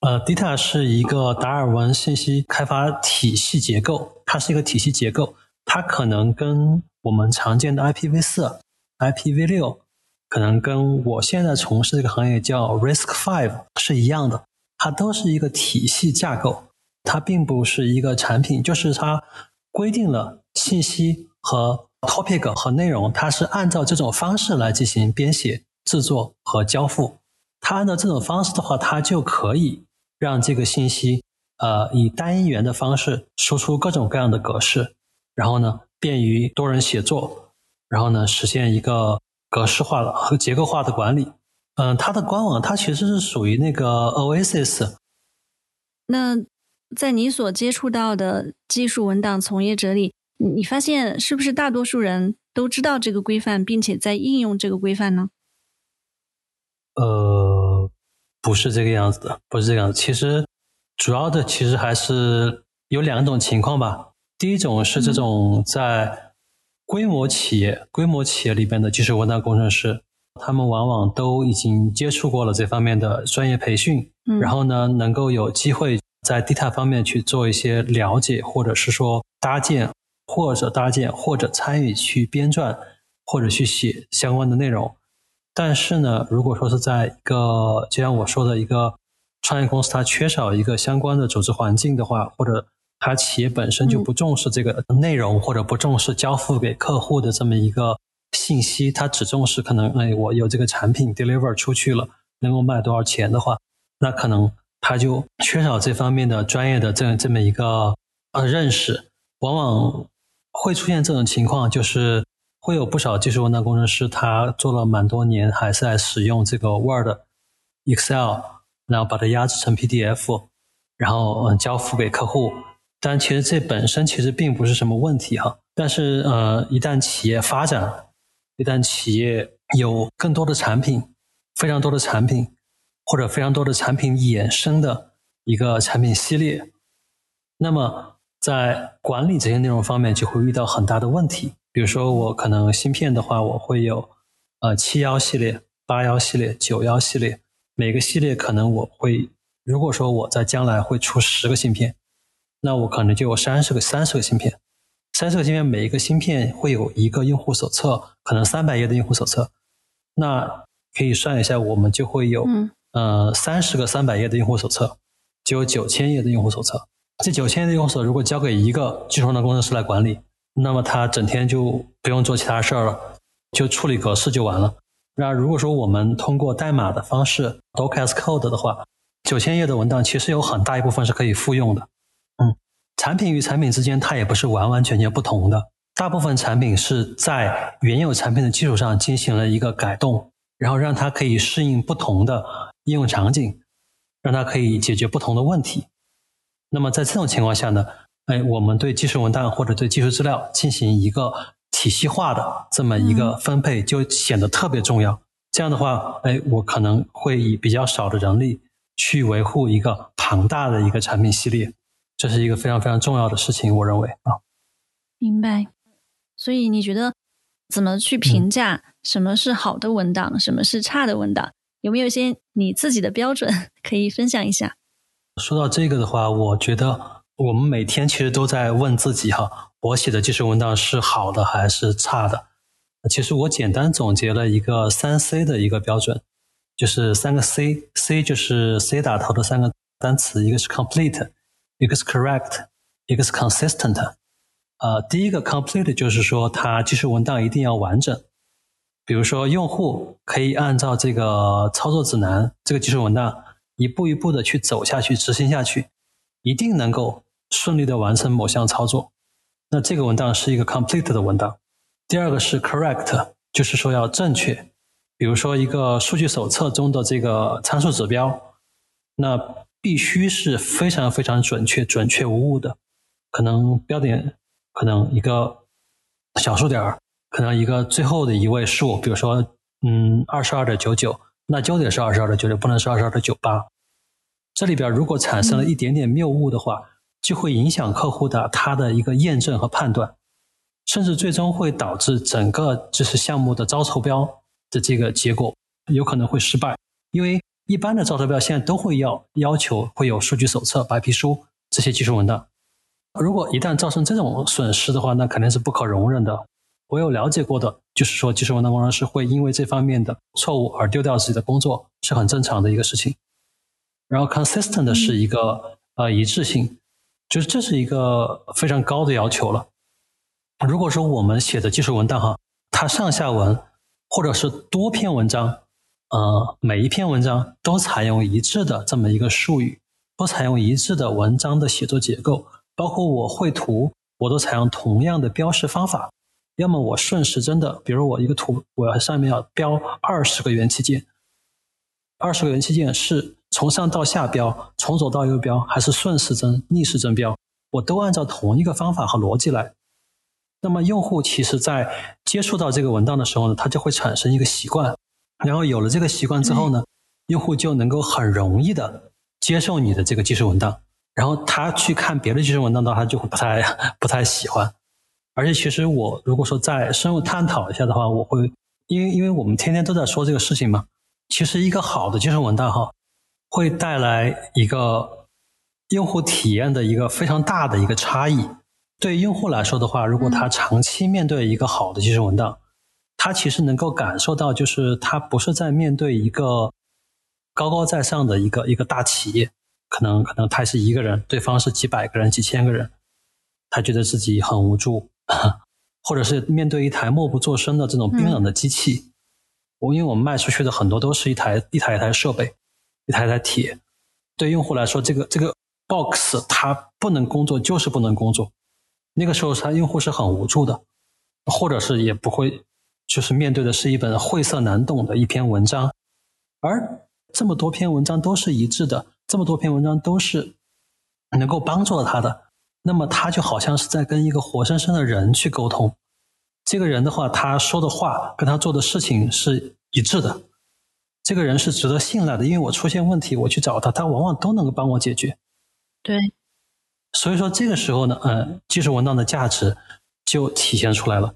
呃，DITA 是一个达尔文信息开发体系结构，它是一个体系结构，它可能跟我们常见的 IPv 四、IPv 六，可能跟我现在从事这个行业叫 Risk Five 是一样的，它都是一个体系架构，它并不是一个产品，就是它规定了信息和 topic 和内容，它是按照这种方式来进行编写、制作和交付。它按照这种方式的话，它就可以。让这个信息，呃，以单一元的方式输出各种各样的格式，然后呢，便于多人协作，然后呢，实现一个格式化的和结构化的管理。嗯，它的官网它其实是属于那个 Oasis。那在你所接触到的技术文档从业者里，你发现是不是大多数人都知道这个规范，并且在应用这个规范呢？呃。不是这个样子的，不是这个样子。其实主要的其实还是有两种情况吧。第一种是这种在规模企业、规模企业里边的技术文档工程师，他们往往都已经接触过了这方面的专业培训，然后呢，能够有机会在 data 方面去做一些了解，或者是说搭建，或者搭建，或者参与去编撰，或者去写相关的内容。但是呢，如果说是在一个就像我说的一个创业公司，它缺少一个相关的组织环境的话，或者它企业本身就不重视这个内容，或者不重视交付给客户的这么一个信息，它只重视可能哎，我有这个产品 deliver 出去了，能够卖多少钱的话，那可能它就缺少这方面的专业的这这么一个呃认识，往往会出现这种情况，就是。会有不少技术文档工程师，他做了蛮多年，还在使用这个 Word、Excel，然后把它压制成 PDF，然后嗯交付给客户。但其实这本身其实并不是什么问题哈。但是呃，一旦企业发展，一旦企业有更多的产品，非常多的产品，或者非常多的产品衍生的一个产品系列，那么在管理这些内容方面就会遇到很大的问题。比如说，我可能芯片的话，我会有呃七幺系列、八幺系列、九幺系列，每个系列可能我会，如果说我在将来会出十个芯片，那我可能就有三十个、三十个芯片，三十个芯片，每一个芯片会有一个用户手册，可能三百页的用户手册，那可以算一下，我们就会有呃三十个三百页的用户手册，就有九千页的用户手册。这九千页的用户如果交给一个技术上的工程师来管理。那么他整天就不用做其他事儿了，就处理格式就完了。那如果说我们通过代码的方式 Docker code 的话，九千页的文档其实有很大一部分是可以复用的。嗯，产品与产品之间它也不是完完全全不同的，大部分产品是在原有产品的基础上进行了一个改动，然后让它可以适应不同的应用场景，让它可以解决不同的问题。那么在这种情况下呢？哎，我们对技术文档或者对技术资料进行一个体系化的这么一个分配，就显得特别重要。这样的话，哎，我可能会以比较少的人力去维护一个庞大的一个产品系列，这是一个非常非常重要的事情。我认为啊，明白。所以你觉得怎么去评价什么是好的文档，什么是差的文档？有没有一些你自己的标准 可以分享一下？说到这个的话，我觉得。我们每天其实都在问自己哈，我写的技术文档是好的还是差的？其实我简单总结了一个三 C 的一个标准，就是三个 C，C 就是 C 打头的三个单词，一个是 complete，一个是 correct，一个是 consistent。呃，第一个 complete 就是说它技术文档一定要完整，比如说用户可以按照这个操作指南，这个技术文档一步一步的去走下去，执行下去，一定能够。顺利的完成某项操作，那这个文档是一个 complete 的文档。第二个是 correct，就是说要正确。比如说一个数据手册中的这个参数指标，那必须是非常非常准确、准确无误的。可能标点可能一个小数点儿，可能一个最后的一位数，比如说嗯二十二点九九，那就得是二十二的九九，不能是二十二的九八。这里边如果产生了一点点谬误的话，就会影响客户的他的一个验证和判断，甚至最终会导致整个就是项目的招投标的这个结果有可能会失败，因为一般的招投标现在都会要要求会有数据手册、白皮书这些技术文档。如果一旦造成这种损失的话，那肯定是不可容忍的。我有了解过的，就是说技术文档工程师会因为这方面的错误而丢掉自己的工作，是很正常的一个事情。然后 consistent 的是一个呃一致性，就是这是一个非常高的要求了。如果说我们写的技术文档哈，它上下文或者是多篇文章，呃，每一篇文章都采用一致的这么一个术语，都采用一致的文章的写作结构。包括我绘图，我都采用同样的标识方法。要么我顺时针的，比如我一个图，我要上面要标二十个元器件，二十个元器件是从上到下标，从左到右标，还是顺时针、逆时针标？我都按照同一个方法和逻辑来。那么用户其实在接触到这个文档的时候呢，他就会产生一个习惯，然后有了这个习惯之后呢，用户就能够很容易的接受你的这个技术文档。然后他去看别的技术文档的话，他就不太不太喜欢。而且，其实我如果说再深入探讨一下的话，我会因为因为我们天天都在说这个事情嘛。其实，一个好的技术文档哈，会带来一个用户体验的一个非常大的一个差异。对用户来说的话，如果他长期面对一个好的技术文档，他其实能够感受到，就是他不是在面对一个高高在上的一个一个大企业。可能可能他是一个人，对方是几百个人、几千个人，他觉得自己很无助，或者是面对一台默不作声的这种冰冷的机器。我因为我们卖出去的很多都是一台一台一台设备，一台一台铁。对用户来说，这个这个 box 它不能工作，就是不能工作。那个时候，他用户是很无助的，或者是也不会，就是面对的是一本晦涩难懂的一篇文章，而这么多篇文章都是一致的。这么多篇文章都是能够帮助到他的，那么他就好像是在跟一个活生生的人去沟通。这个人的话，他说的话跟他做的事情是一致的。这个人是值得信赖的，因为我出现问题，我去找他，他往往都能够帮我解决。对，所以说这个时候呢，呃，技术文档的价值就体现出来了。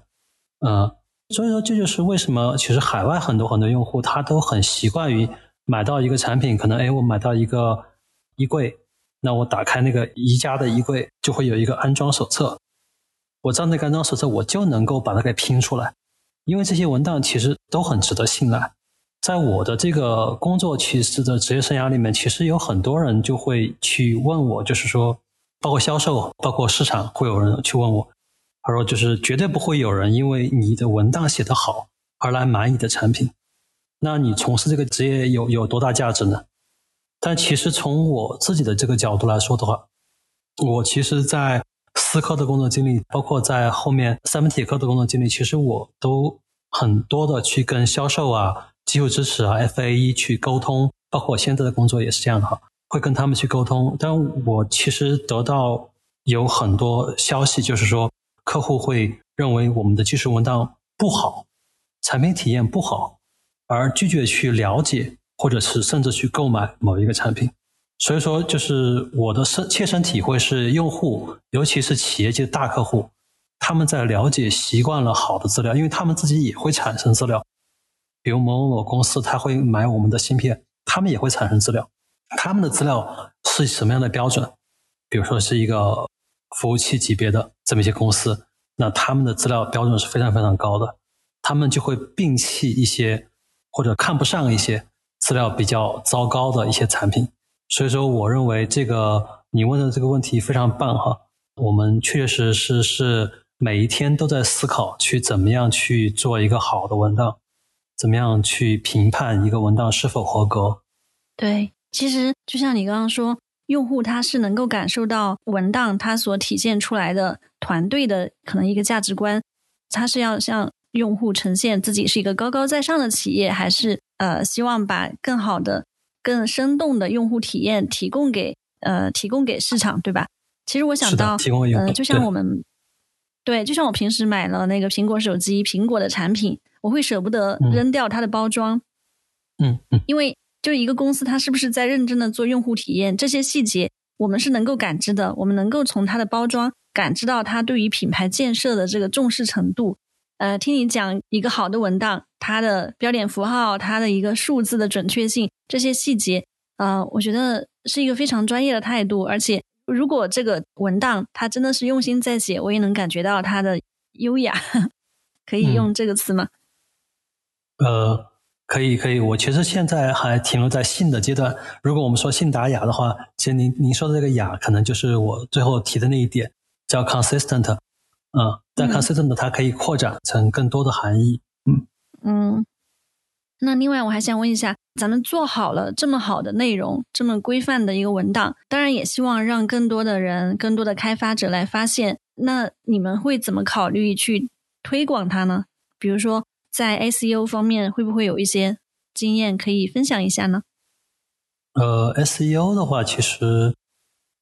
呃，所以说这就是为什么其实海外很多很多用户他都很习惯于。买到一个产品，可能哎，我买到一个衣柜，那我打开那个宜家的衣柜，就会有一个安装手册。我照那个安装手册，我就能够把它给拼出来。因为这些文档其实都很值得信赖。在我的这个工作其实的职业生涯里面，其实有很多人就会去问我，就是说，包括销售，包括市场，会有人去问我，他说，就是绝对不会有人因为你的文档写得好而来买你的产品。那你从事这个职业有有多大价值呢？但其实从我自己的这个角度来说的话，我其实，在思科的工作经历，包括在后面三门铁科的工作经历，其实我都很多的去跟销售啊、技术支持啊、FAE 去沟通，包括我现在的工作也是这样的哈，会跟他们去沟通。但我其实得到有很多消息，就是说客户会认为我们的技术文档不好，产品体验不好。而拒绝去了解，或者是甚至去购买某一个产品，所以说，就是我的身切身体会是，用户尤其是企业界大客户，他们在了解习惯了好的资料，因为他们自己也会产生资料，比如某某某公司，他会买我们的芯片，他们也会产生资料，他们的资料是什么样的标准？比如说是一个服务器级别的这么一些公司，那他们的资料标准是非常非常高的，他们就会摒弃一些。或者看不上一些资料比较糟糕的一些产品，所以说我认为这个你问的这个问题非常棒哈。我们确实是是每一天都在思考去怎么样去做一个好的文档，怎么样去评判一个文档是否合格。对，其实就像你刚刚说，用户他是能够感受到文档它所体现出来的团队的可能一个价值观，他是要向。用户呈现自己是一个高高在上的企业，还是呃希望把更好的、更生动的用户体验提供给呃提供给市场，对吧？其实我想到，呃，就像我们对，就像我平时买了那个苹果手机，苹果的产品，我会舍不得扔掉它的包装，嗯嗯，因为就一个公司，它是不是在认真的做用户体验，这些细节我们是能够感知的，我们能够从它的包装感知到它对于品牌建设的这个重视程度。呃，听你讲一个好的文档，它的标点符号，它的一个数字的准确性，这些细节，呃，我觉得是一个非常专业的态度。而且，如果这个文档它真的是用心在写，我也能感觉到它的优雅，可以用这个词吗？呃，可以，可以。我其实现在还停留在信的阶段。如果我们说信达雅的话，其实您您说的这个雅，可能就是我最后提的那一点，叫 consistent。嗯，但 consistent 它可以扩展成更多的含义。嗯嗯。那另外我还想问一下，咱们做好了这么好的内容，这么规范的一个文档，当然也希望让更多的人、更多的开发者来发现。那你们会怎么考虑去推广它呢？比如说在 SEO 方面，会不会有一些经验可以分享一下呢？呃，SEO 的话，其实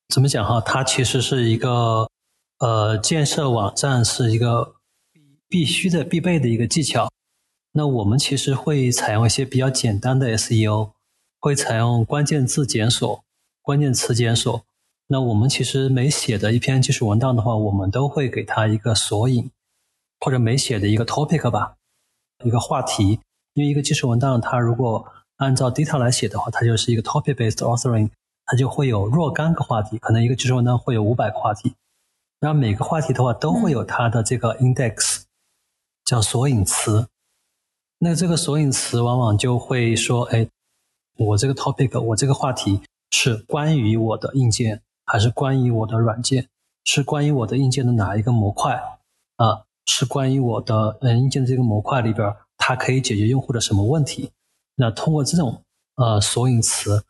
怎么讲哈？它其实是一个呃，建设网站是一个必须的、必备的一个技巧。那我们其实会采用一些比较简单的 SEO，会采用关键字检索、关键词检索。那我们其实每写的一篇技术文档的话，我们都会给它一个索引，或者每写的一个 topic 吧，一个话题。因为一个技术文档，它如果按照 data 来写的话，它就是一个 topic-based authoring，它就会有若干个话题，可能一个技术文档会有五百个话题。然后每个话题的话，都会有它的这个 index，叫索引词。那这个索引词往往就会说：“哎，我这个 topic，我这个话题是关于我的硬件，还是关于我的软件？是关于我的硬件的哪一个模块？啊，是关于我的嗯硬件的这个模块里边，它可以解决用户的什么问题？那通过这种呃索引词，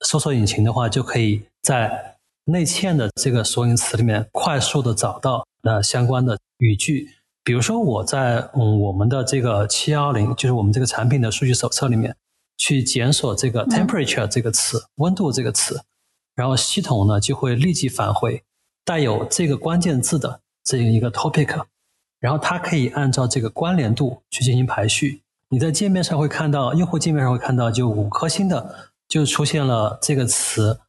搜索引擎的话，就可以在内嵌的这个索引词里面快速的找到那相关的语句。”比如说，我在嗯我们的这个七幺零，就是我们这个产品的数据手册里面，去检索这个 temperature 这个词，温度这个词，然后系统呢就会立即返回带有这个关键字的这样一个 topic，然后它可以按照这个关联度去进行排序。你在界面上会看到，用户界面上会看到，就五颗星的就出现了这个词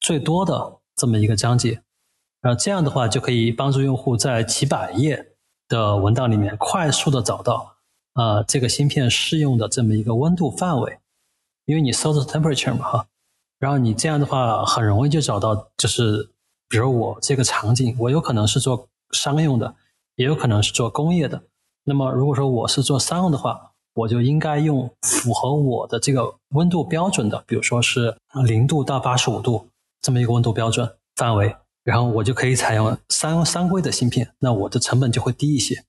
最多的这么一个章节，然后这样的话就可以帮助用户在几百页。的文档里面快速的找到，呃，这个芯片适用的这么一个温度范围，因为你搜的是 temperature 嘛哈，然后你这样的话很容易就找到，就是比如我这个场景，我有可能是做商用的，也有可能是做工业的。那么如果说我是做商用的话，我就应该用符合我的这个温度标准的，比如说是零度到八十五度这么一个温度标准范围。然后我就可以采用三三规的芯片，那我的成本就会低一些。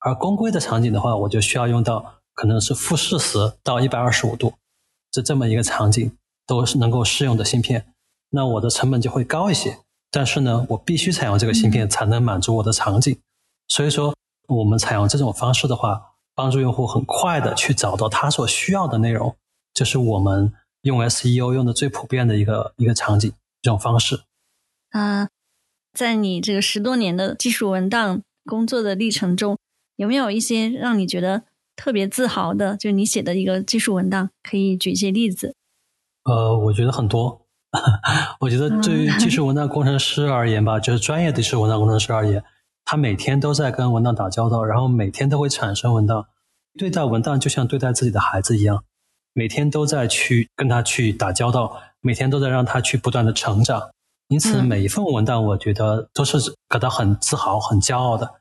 而公规的场景的话，我就需要用到可能是负四十到一百二十五度，这这么一个场景都是能够适用的芯片，那我的成本就会高一些。但是呢，我必须采用这个芯片才能满足我的场景。所以说，我们采用这种方式的话，帮助用户很快的去找到他所需要的内容，这是我们用 SEO 用的最普遍的一个一个场景这种方式。啊，在你这个十多年的技术文档工作的历程中，有没有一些让你觉得特别自豪的？就你写的一个技术文档，可以举一些例子。呃，我觉得很多。我觉得对于技术文档工程师而言吧，就是专业的技术文档工程师而言，他每天都在跟文档打交道，然后每天都会产生文档。对待文档就像对待自己的孩子一样，每天都在去跟他去打交道，每天都在让他去不断的成长。因此，每一份文档，我觉得都是感到很自豪、很骄傲的。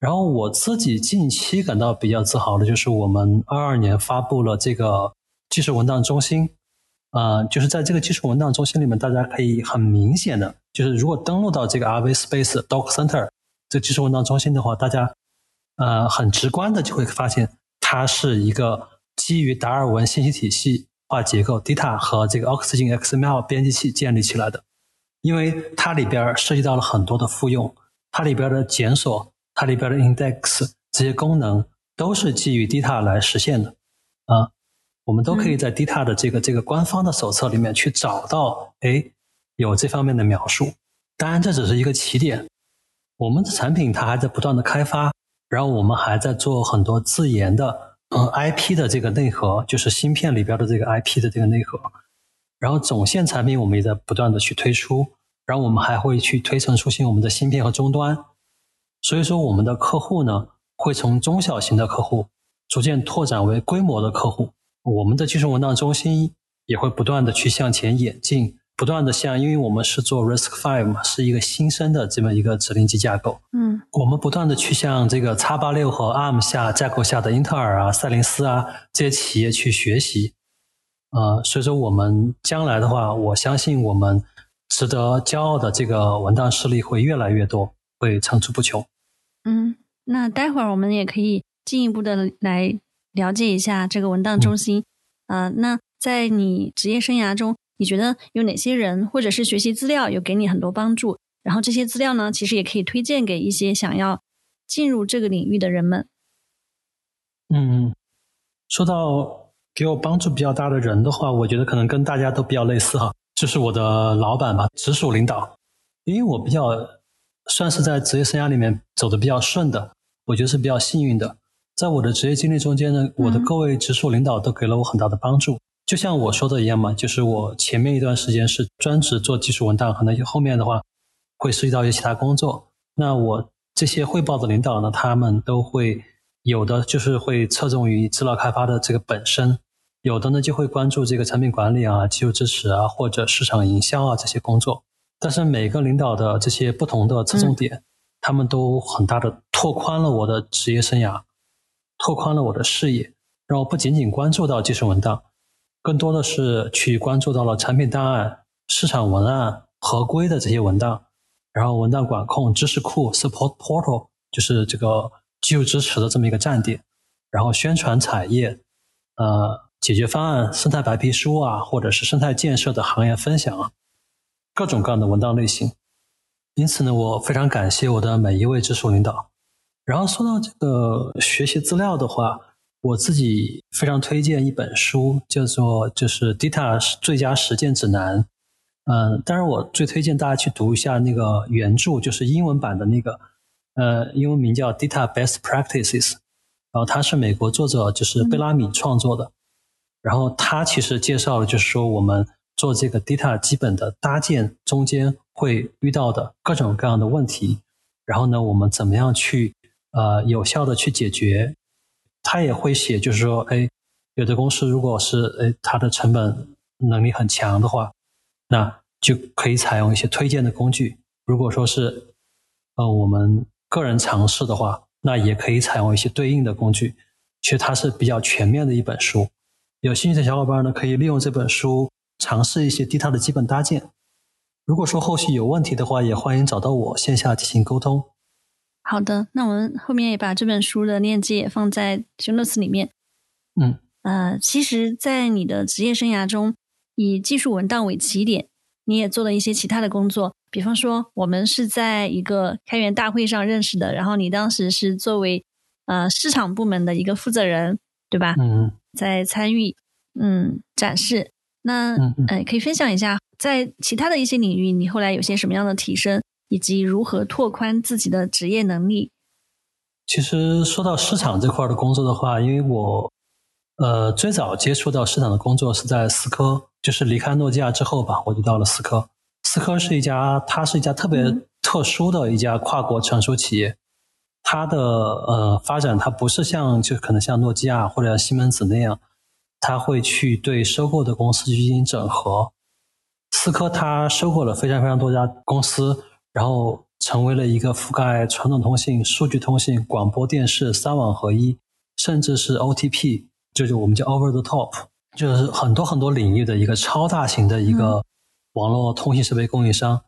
然后，我自己近期感到比较自豪的，就是我们二二年发布了这个技术文档中心。呃，就是在这个技术文档中心里面，大家可以很明显的，就是如果登录到这个 RV Space Doc Center 这技术文档中心的话，大家呃很直观的就会发现，它是一个基于达尔文信息体系化结构 Data 和这个 Oxygen XML 编辑器建立起来的。因为它里边涉及到了很多的复用，它里边的检索，它里边的 index 这些功能都是基于 Data 来实现的啊。我们都可以在 Data 的这个这个官方的手册里面去找到，哎，有这方面的描述。当然，这只是一个起点。我们的产品它还在不断的开发，然后我们还在做很多自研的，嗯，IP 的这个内核，就是芯片里边的这个 IP 的这个内核。然后总线产品我们也在不断的去推出，然后我们还会去推陈出新我们的芯片和终端，所以说我们的客户呢会从中小型的客户逐渐拓展为规模的客户。我们的技术文档中心也会不断的去向前演进，不断的向，因为我们是做 Risk Five 嘛，是一个新生的这么一个指令集架构。嗯，我们不断的去向这个叉八六和 ARM 下架构下的英特尔啊、赛灵思啊这些企业去学习。呃，所以说我们将来的话，我相信我们值得骄傲的这个文档势力会越来越多，会层出不穷。嗯，那待会儿我们也可以进一步的来了解一下这个文档中心。啊、那在你职业生涯中，你觉得有哪些人或者是学习资料有给你很多帮助？然后这些资料呢，其实也可以推荐给一些想要进入这个领域的人们。嗯，说到给我帮助比较大的人的话，我觉得可能跟大家都比较类似哈，就是我的老板吧，直属领导。因为我比较算是在职业生涯里面走的比较顺的，我觉得是比较幸运的。在我的职业经历中间呢，我的各位直属领导都给了我很大的帮助。就像我说的一样嘛，就是我前面一段时间是专职做技术文档，可能后面的话会涉及到一些其他工作。那我这些汇报的领导呢，他们都会有的就是会侧重于资料开发的这个本身，有的呢就会关注这个产品管理啊、技术支持啊或者市场营销啊这些工作。但是每个领导的这些不同的侧重点，他们都很大的拓宽了我的职业生涯，拓宽了我的视野，让我不仅仅关注到技术文档，更多的是去关注到了产品档案、市场文案、合规的这些文档，然后文档管控、知识库 （support portal） 就是这个技术支持的这么一个站点，然后宣传产业，呃，解决方案、生态白皮书啊，或者是生态建设的行业分享啊，各种各样的文档类型。因此呢，我非常感谢我的每一位直属领导。然后说到这个学习资料的话，我自己非常推荐一本书，叫做就是《Data 最佳实践指南》。嗯，当然我最推荐大家去读一下那个原著，就是英文版的那个，呃，英文名叫《Data Best Practices》，然后它是美国作者就是贝拉米创作的。然后他其实介绍了，就是说我们做这个 data 基本的搭建中间会遇到的各种各样的问题，然后呢，我们怎么样去呃有效的去解决？他也会写，就是说，哎，有的公司如果是哎它的成本能力很强的话，那就可以采用一些推荐的工具。如果说是呃我们个人尝试的话，那也可以采用一些对应的工具。其实它是比较全面的一本书。有兴趣的小伙伴呢，可以利用这本书尝试一些 Data 的基本搭建。如果说后续有问题的话，也欢迎找到我线下进行沟通。好的，那我们后面也把这本书的链接也放在 show notes 里面。嗯，呃，其实，在你的职业生涯中，以技术文档为起点，你也做了一些其他的工作。比方说，我们是在一个开源大会上认识的，然后你当时是作为呃市场部门的一个负责人，对吧？嗯在参与嗯展示。那嗯可以分享一下，在其他的一些领域，你后来有些什么样的提升，以及如何拓宽自己的职业能力？其实说到市场这块的工作的话，因为我呃最早接触到市场的工作是在思科，就是离开诺基亚之后吧，我就到了思科。思科是一家，它是一家特别嗯特殊的一家跨国成熟企业。它的呃发展，它不是像就可能像诺基亚或者西门子那样，它会去对收购的公司去进行整合。思科它收购了非常非常多家公司，然后成为了一个覆盖传统通信、数据通信、广播电视三网合一，甚至是 OTP，就是我们叫 Over the Top，就是很多很多领域的一个超大型的一个网络通信设备供应商。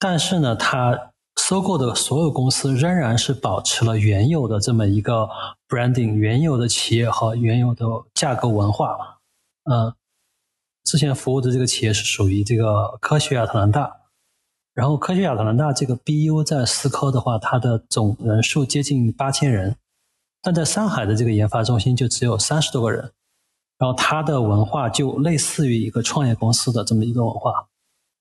但是呢，它收购的所有公司仍然是保持了原有的这么一个 branding、原有的企业和原有的架构文化。嗯，之前服务的这个企业是属于这个科学亚特兰大，然后科学亚特兰大这个 BU 在思科的话，它的总人数接近八千人，但在上海的这个研发中心就只有三十多个人，然后它的文化就类似于一个创业公司的这么一个文化。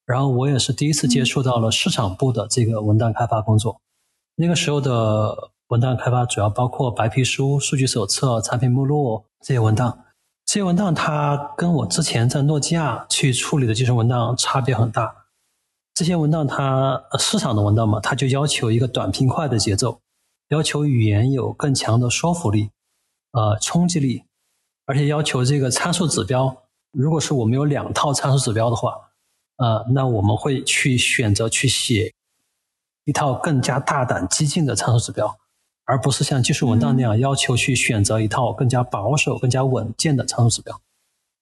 然后我也是第一次接触到了市场部的这个文档开发工作。那个时候的文档开发主要包括白皮书、数据手册、产品目录这些文档。这些文档它跟我之前在诺基亚去处理的技术文档差别很大。这些文档它呃市场的文档嘛，它就要求一个短平快的节奏，要求语言有更强的说服力、呃冲击力，而且要求这个参数指标如果是我们有两套参数指标的话，呃，那我们会去选择去写一套更加大胆激进的参数指标，而不是像技术文档那样要求去选择一套更加保守、更加稳健的参数指标。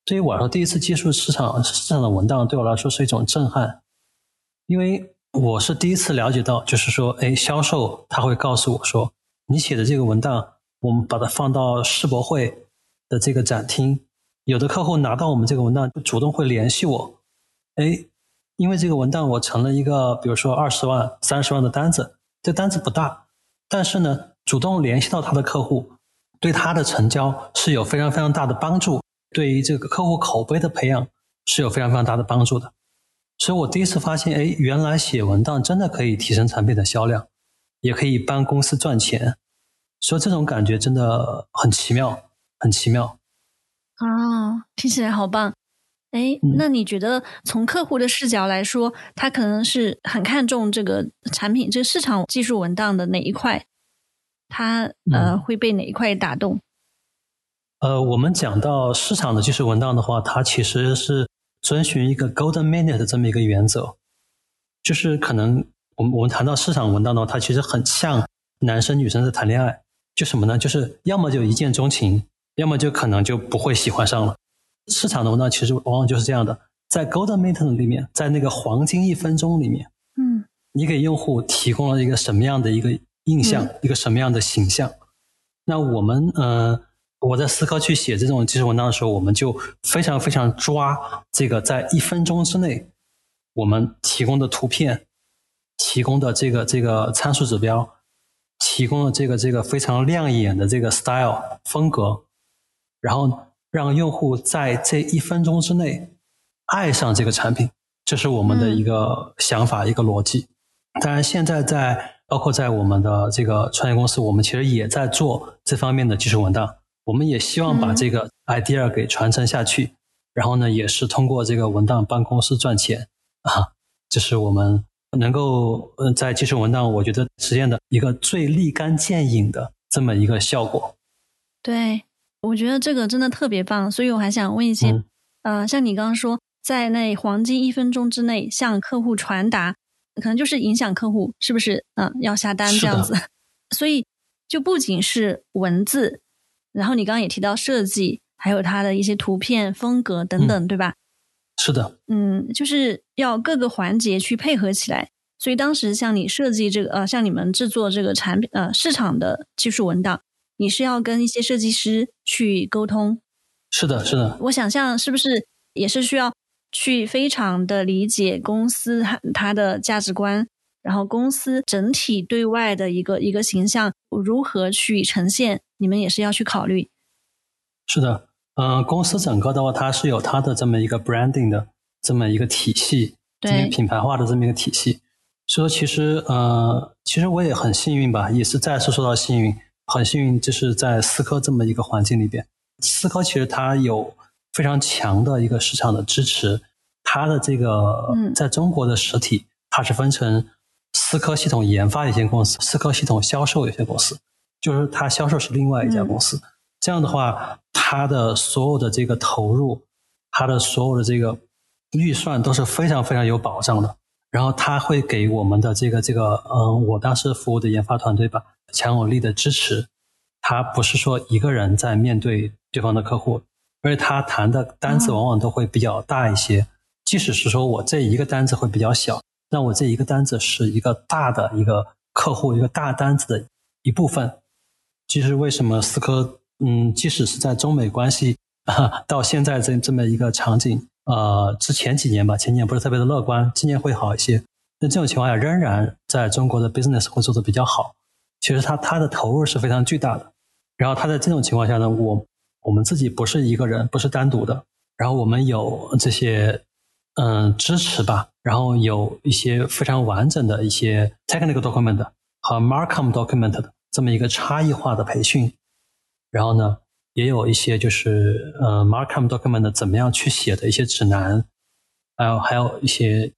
对于我来说，第一次接触市场市场的文档，对我来说是一种震撼，因为我是第一次了解到，就是说，哎，销售他会告诉我说，你写的这个文档，我们把它放到世博会的这个展厅，有的客户拿到我们这个文档，就主动会联系我。哎，因为这个文档我成了一个，比如说二十万、三十万的单子，这单子不大，但是呢，主动联系到他的客户，对他的成交是有非常非常大的帮助，对于这个客户口碑的培养是有非常非常大的帮助的。所以我第一次发现，哎，原来写文档真的可以提升产品的销量，也可以帮公司赚钱，所以这种感觉真的很奇妙，很奇妙。啊，听起来好棒。哎，那你觉得从客户的视角来说，他可能是很看重这个产品、这个市场技术文档的哪一块？他呃会被哪一块打动？呃，我们讲到市场的技术文档的话，它其实是遵循一个 Golden Minute 的这么一个原则，就是可能我们我们谈到市场文档的话，它其实很像男生女生在谈恋爱，就什么呢？就是要么就一见钟情，要么就可能就不会喜欢上了。市场的文档其实往往就是这样的，在 Golden Minute 里面，在那个黄金一分钟里面，嗯，你给用户提供了一个什么样的一个印象，一个什么样的形象？那我们呃，我在思考去写这种技术文档的时候，我们就非常非常抓这个在一分钟之内，我们提供的图片，提供的这个这个参数指标，提供的这个这个非常亮眼的这个 style 风格，然后。让用户在这一分钟之内爱上这个产品，这是我们的一个想法，一个逻辑。当然，现在在包括在我们的这个创业公司，我们其实也在做这方面的技术文档。我们也希望把这个 idea 给传承下去，然后呢，也是通过这个文档帮公司赚钱啊。这是我们能够嗯在技术文档，我觉得实现的一个最立竿见影的这么一个效果。对。我觉得这个真的特别棒，所以我还想问一些，呃，像你刚刚说，在那黄金一分钟之内向客户传达，可能就是影响客户是不是？嗯，要下单这样子。所以就不仅是文字，然后你刚刚也提到设计，还有它的一些图片风格等等，对吧？是的。嗯，就是要各个环节去配合起来。所以当时像你设计这个，呃，像你们制作这个产品，呃，市场的技术文档。你是要跟一些设计师去沟通，是的，是的。我想象是不是也是需要去非常的理解公司它它的价值观，然后公司整体对外的一个一个形象如何去呈现，你们也是要去考虑。是的，嗯，公司整个的话，它是有它的这么一个 branding 的这么一个体系，对品牌化的这么一个体系。所以其实，呃，其实我也很幸运吧，也是再次说到幸运。很幸运，就是在思科这么一个环境里边，思科其实它有非常强的一个市场的支持。它的这个在中国的实体，它是分成思科系统研发有限公司、思科系统销售有限公司，就是他销售是另外一家公司。这样的话，他的所有的这个投入，他的所有的这个预算都是非常非常有保障的。然后他会给我们的这个这个，嗯，我当时服务的研发团队吧，强有力的支持。他不是说一个人在面对对方的客户，而且他谈的单子往往都会比较大一些。即使是说我这一个单子会比较小，那我这一个单子是一个大的一个客户一个大单子的一部分。其实为什么思科，嗯，即使是在中美关系到现在这这么一个场景。呃，之前几年吧，前年不是特别的乐观，今年会好一些。那这种情况下，仍然在中国的 business 会做的比较好。其实它它的投入是非常巨大的。然后它在这种情况下呢，我我们自己不是一个人，不是单独的。然后我们有这些嗯支持吧，然后有一些非常完整的一些 technical document 和 Markdown document 的这么一个差异化的培训。然后呢？也有一些就是呃，Markdown document 怎么样去写的一些指南，还有还有一些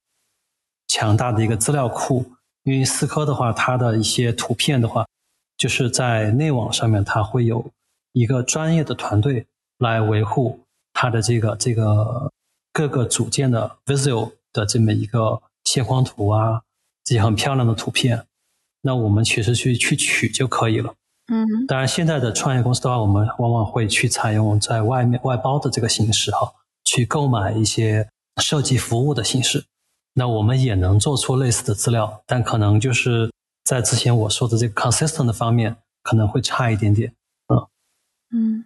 强大的一个资料库。因为思科的话，它的一些图片的话，就是在内网上面，它会有一个专业的团队来维护它的这个这个各个组件的 visual 的这么一个线框图啊，这些很漂亮的图片，那我们其实去去取就可以了。嗯，当然，现在的创业公司的话，我们往往会去采用在外面外包的这个形式哈，去购买一些设计服务的形式。那我们也能做出类似的资料，但可能就是在之前我说的这个 consistent 的方面可能会差一点点。嗯嗯，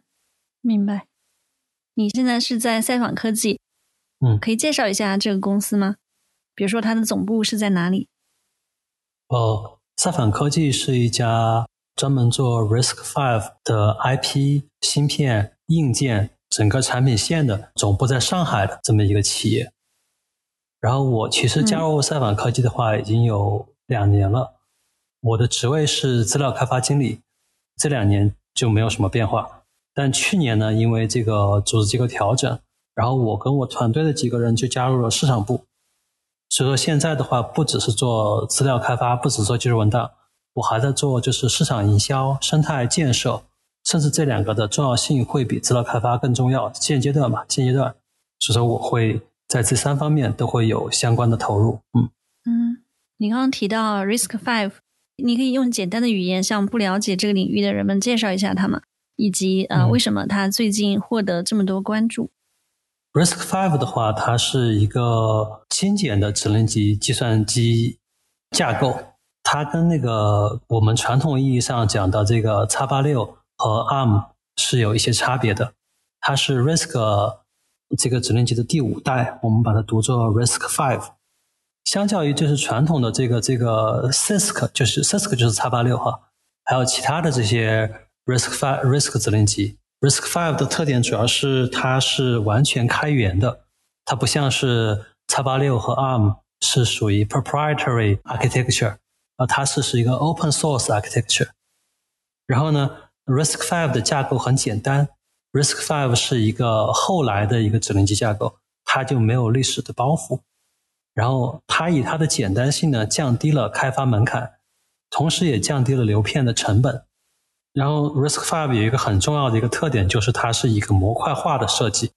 明白。你现在是在赛访科技，嗯，可以介绍一下这个公司吗？比如说它的总部是在哪里？哦，赛访科技是一家。专门做 Risk Five 的 IP 芯片硬件整个产品线的总部在上海的这么一个企业。然后我其实加入赛访科技的话已经有两年了，我的职位是资料开发经理，这两年就没有什么变化。但去年呢，因为这个组织结构调整，然后我跟我团队的几个人就加入了市场部。所以说现在的话，不只是做资料开发，不只做技术文档。我还在做，就是市场营销、生态建设，甚至这两个的重要性会比资料开发更重要。现阶段嘛，现阶段，所以说我会在这三方面都会有相关的投入。嗯嗯，你刚刚提到 Risk Five，你可以用简单的语言向不了解这个领域的人们介绍一下他们？以及呃，为什么他最近获得这么多关注？RISC-V 的话，它是一个精简的指令集计算机架构。它跟那个我们传统意义上讲的这个 x 八六和 ARM 是有一些差别的。它是 RISC 这个指令集的第五代，我们把它读作 RISC-V。相较于就是传统的这个这个 CISC，就是 CISC 就是 x 八六哈，还有其他的这些 RISC-V RISC 指令集，RISC-V 的特点主要是它是完全开源的，它不像是 x 八六和 ARM 是属于 proprietary architecture。啊，它是是一个 open source architecture。然后呢，RISC-V 的架构很简单，RISC-V 是一个后来的一个指令集架构，它就没有历史的包袱。然后它以它的简单性呢，降低了开发门槛，同时也降低了流片的成本。然后 RISC-V 有一个很重要的一个特点，就是它是一个模块化的设计。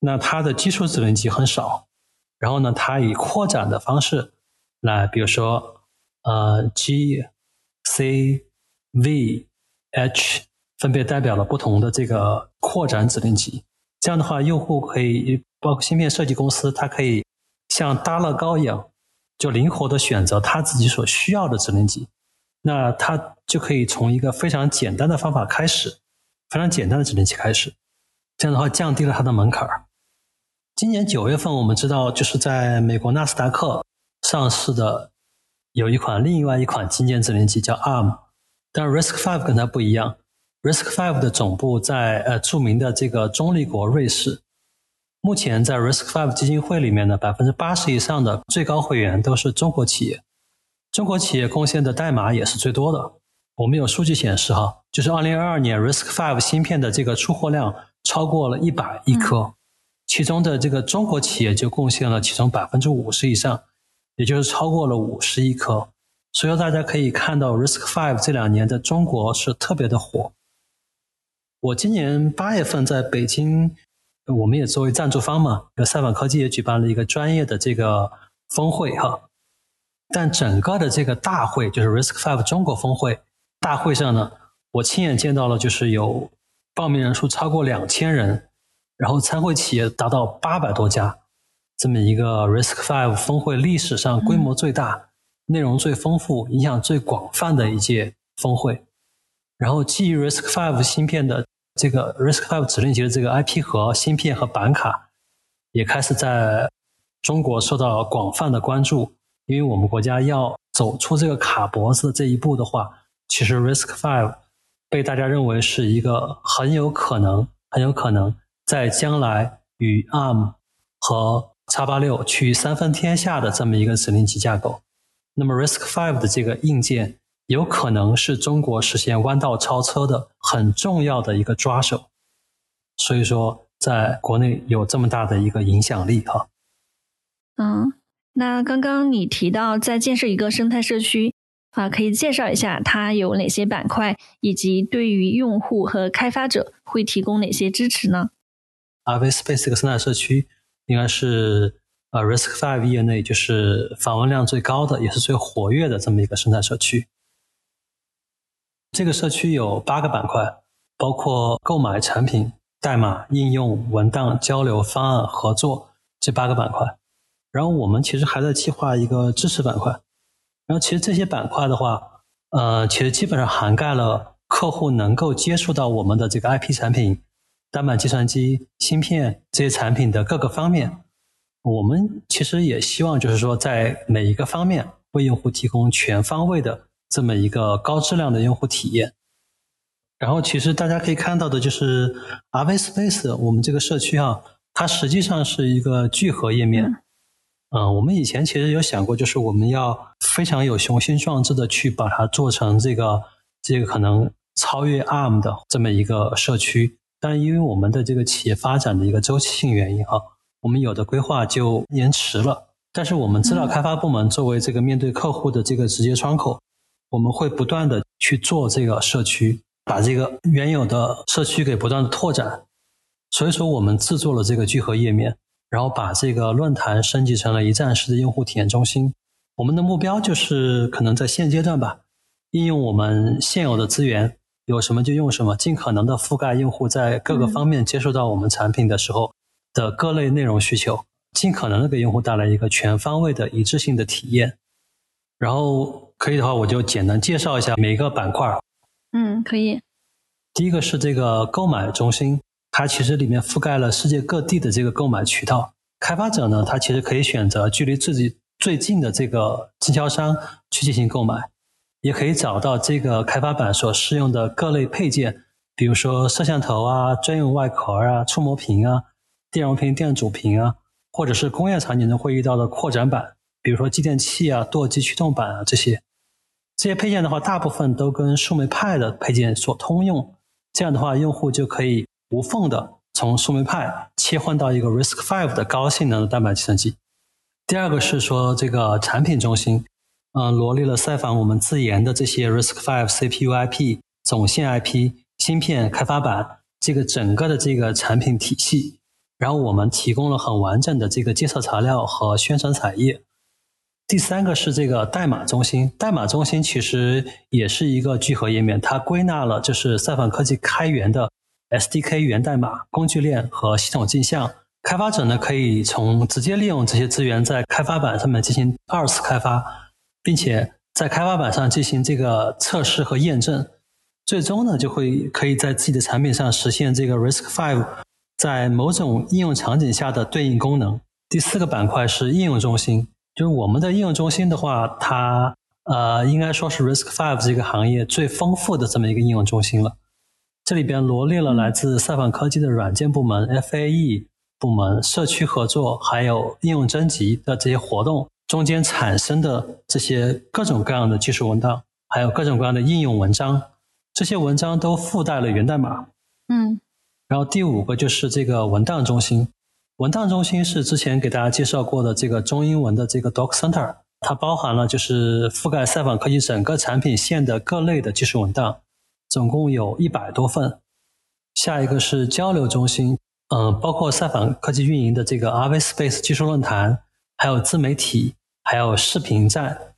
那它的基础指令集很少，然后呢，它以扩展的方式来，比如说。呃，G、C、V、H 分别代表了不同的这个扩展指令集。这样的话，用户可以包括芯片设计公司，它可以像搭乐高一样，就灵活的选择他自己所需要的指令集。那它就可以从一个非常简单的方法开始，非常简单的指令集开始。这样的话，降低了它的门槛儿。今年九月份，我们知道就是在美国纳斯达克上市的。有一款另外一款精简指令集叫 ARM，但 RISC-V 跟它不一样。RISC-V 的总部在呃著名的这个中立国瑞士。目前在 RISC-V 基金会里面呢，百分之八十以上的最高会员都是中国企业，中国企业贡献的代码也是最多的。我们有数据显示哈，就是二零二二年 Risk Five 芯片的这个出货量超过了一百亿颗，其中的这个中国企业就贡献了其中百分之五十以上。也就是超过了五十亿颗，所以大家可以看到 Risk Five 这两年在中国是特别的火。我今年八月份在北京，我们也作为赞助方嘛，赛访科技也举办了一个专业的这个峰会哈。但整个的这个大会，就是 Risk Five 中国峰会大会上呢，我亲眼见到了，就是有报名人数超过两千人，然后参会企业达到八百多家。这么一个 Risk Five 峰会历史上规模最大、内容最丰富、影响最广泛的一届峰会。然后基于 Risk Five 芯片的这个 Risk Five 指令集的这个 IP 和芯片和板卡，也开始在中国受到广泛的关注。因为我们国家要走出这个卡脖子这一步的话，其实 RISC-V 被大家认为是一个很有可能、很有可能在将来与 ARM 和叉八六趋于三分天下的这么一个指令集架构，那么 RISC-V 的这个硬件有可能是中国实现弯道超车的很重要的一个抓手，所以说在国内有这么大的一个影响力哈。嗯，那刚刚你提到在建设一个生态社区啊，可以介绍一下它有哪些板块，以及对于用户和开发者会提供哪些支持呢？RV Space 这个生态社区应该是呃 Risk Five 业内就是访问量最高的，也是最活跃的这么一个生态社区。这个社区有八个板块，包括购买产品、代码、应用、文档、交流、方案、合作这八个板块。然后我们其实还在计划一个支持板块。然后其实这些板块的话，呃，其实基本上涵盖了客户能够接触到我们的这个 IP 产品、单板计算机、芯片这些产品的各个方面。我们其实也希望就是说，在每一个方面为用户提供全方位的。这么一个高质量的用户体验，然后其实大家可以看到的就是 RV Space 我们这个社区啊，它实际上是一个聚合页面。嗯，我们以前其实有想过，就是我们要非常有雄心壮志的去把它做成这个这个可能超越 ARM 的这么一个社区，但因为我们的这个企业发展的一个周期性原因哈，我们有的规划就延迟了。但是我们资料开发部门作为这个面对客户的这个直接窗口。我们会不断的去做这个社区，把这个原有的社区给不断的拓展。所以说，我们制作了这个聚合页面，然后把这个论坛升级成了一站式的用户体验中心。我们的目标就是，可能在现阶段吧，应用我们现有的资源，有什么就用什么，尽可能的覆盖用户在各个方面接触到我们产品的时候的各类内容需求，尽可能的给用户带来一个全方位的一致性的体验。然后。可以的话，我就简单介绍一下每一个板块。嗯，可以。第一个是这个购买中心，它其实里面覆盖了世界各地的这个购买渠道。开发者呢，他其实可以选择距离自己最近的这个经销商去进行购买，也可以找到这个开发板所适用的各类配件，比如说摄像头啊、专用外壳啊、触摸屏啊、电容屏、电阻屏啊，或者是工业场景中会遇到的扩展板。比如说继电器啊、舵机驱动板啊这些，这些配件的话，大部分都跟树莓派的配件所通用。这样的话，用户就可以无缝的从树莓派切换到一个 Risk Five 的高性能的单板计算机。第二个是说这个产品中心，嗯，罗列了赛访我们自研的这些 Risk Five CPU IP、总线 IP、芯片开发板这个整个的这个产品体系。然后我们提供了很完整的这个介绍材料和宣传彩页。第三个是这个代码中心，代码中心其实也是一个聚合页面，它归纳了就是赛反科技开源的 SDK 源代码、工具链和系统镜像。开发者呢可以从直接利用这些资源在开发板上面进行二次开发，并且在开发板上进行这个测试和验证，最终呢就会可以在自己的产品上实现这个 Risk Five 在某种应用场景下的对应功能。第四个板块是应用中心。就是我们的应用中心的话，它呃应该说是 Risk Five 这个行业最丰富的这么一个应用中心了。这里边罗列了来自赛访科技的软件部门、FAE 部门、社区合作，还有应用征集的这些活动中间产生的这些各种各样的技术文档，还有各种各样的应用文章。这些文章都附带了源代码。嗯。然后第五个就是这个文档中心。文档中心是之前给大家介绍过的这个中英文的这个 Doc Center，它包含了就是覆盖赛访科技整个产品线的各类的技术文档，总共有一百多份。下一个是交流中心，嗯，包括赛访科技运营的这个 RV Space 技术论坛，还有自媒体，还有视频站。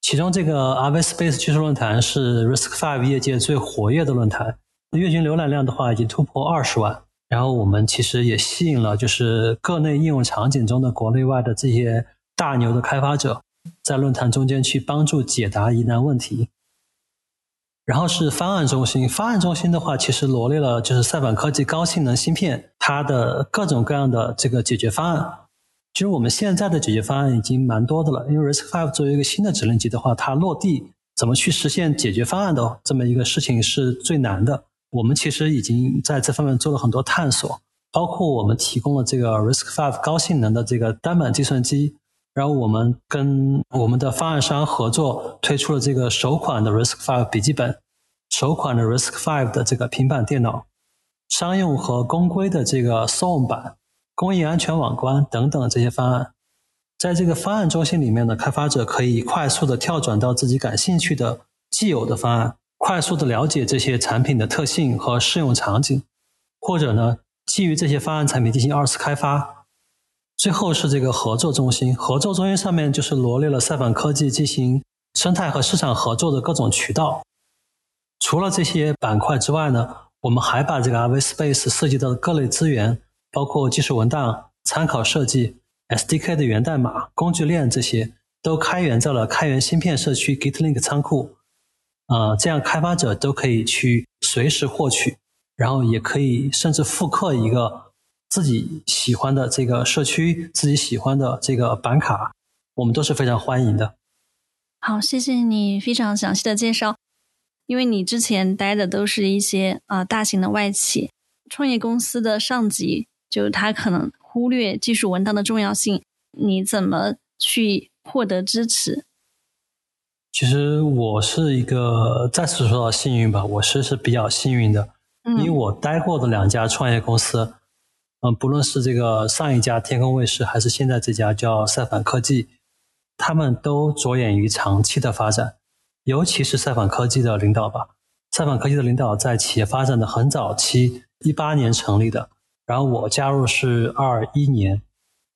其中这个 RV Space 技术论坛是 Risk Five 业界最活跃的论坛，月均浏览量的话已经突破二十万。然后我们其实也吸引了，就是各类应用场景中的国内外的这些大牛的开发者，在论坛中间去帮助解答疑难问题。然后是方案中心，方案中心的话，其实罗列了就是赛板科技高性能芯片它的各种各样的这个解决方案。其实我们现在的解决方案已经蛮多的了，因为 RISC-V 作为一个新的指令集的话，它落地怎么去实现解决方案的这么一个事情是最难的。我们其实已经在这方面做了很多探索，包括我们提供了这个 RISC-V 高性能的这个单板计算机，然后我们跟我们的方案商合作推出了这个首款的 Risk Five 笔记本，首款的 Risk Five 的这个平板电脑，商用和公规的这个 SOM 版，工业安全网关等等这些方案，在这个方案中心里面呢，开发者可以快速的跳转到自己感兴趣的既有的方案。快速的了解这些产品的特性和适用场景，或者呢，基于这些方案产品进行二次开发。最后是这个合作中心，合作中心上面就是罗列了赛反科技进行生态和市场合作的各种渠道。除了这些板块之外呢，我们还把这个 RV Space 涉及到的各类资源，包括技术文档、参考设计、SDK 的源代码、工具链这些，都开源在了开源芯片社区 GitLink 仓库。呃，这样开发者都可以去随时获取，然后也可以甚至复刻一个自己喜欢的这个社区、自己喜欢的这个板卡，我们都是非常欢迎的。好，谢谢你非常详细的介绍。因为你之前待的都是一些啊大型的外企，创业公司的上级，就他可能忽略技术文档的重要性，你怎么去获得支持？其实我是一个再次说到幸运吧，我是是比较幸运的，因为我待过的两家创业公司，嗯，不论是这个上一家天空卫视，还是现在这家叫赛反科技，他们都着眼于长期的发展，尤其是赛反科技的领导吧。赛反科技的领导在企业发展的很早期，一八年成立的，然后我加入是二一年，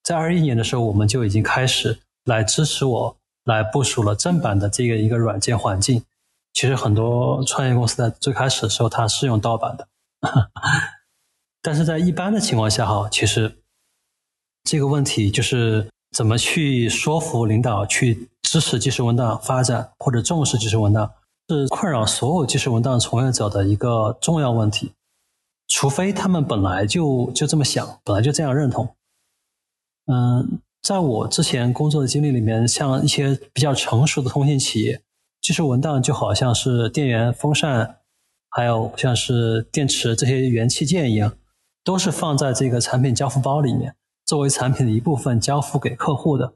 在二一年的时候，我们就已经开始来支持我。来部署了正版的这个一个软件环境。其实很多创业公司在最开始的时候，它是用盗版的。但是在一般的情况下，哈，其实这个问题就是怎么去说服领导去支持技术文档发展或者重视技术文档，是困扰所有技术文档从业者的一个重要问题。除非他们本来就就这么想，本来就这样认同。嗯。在我之前工作的经历里面，像一些比较成熟的通信企业，技术文档就好像是电源、风扇，还有像是电池这些元器件一样，都是放在这个产品交付包里面，作为产品的一部分交付给客户的。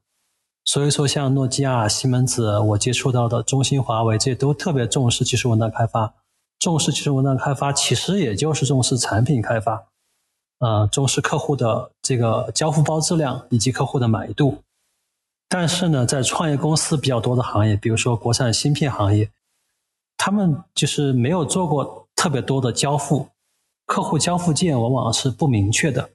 所以说，像诺基亚、西门子，我接触到的中兴、华为，这些都特别重视技术文档开发。重视技术文档开发，其实也就是重视产品开发。呃，重视客户的这个交付包质量以及客户的满意度，但是呢，在创业公司比较多的行业，比如说国产芯片行业，他们就是没有做过特别多的交付，客户交付件往往是不明确的，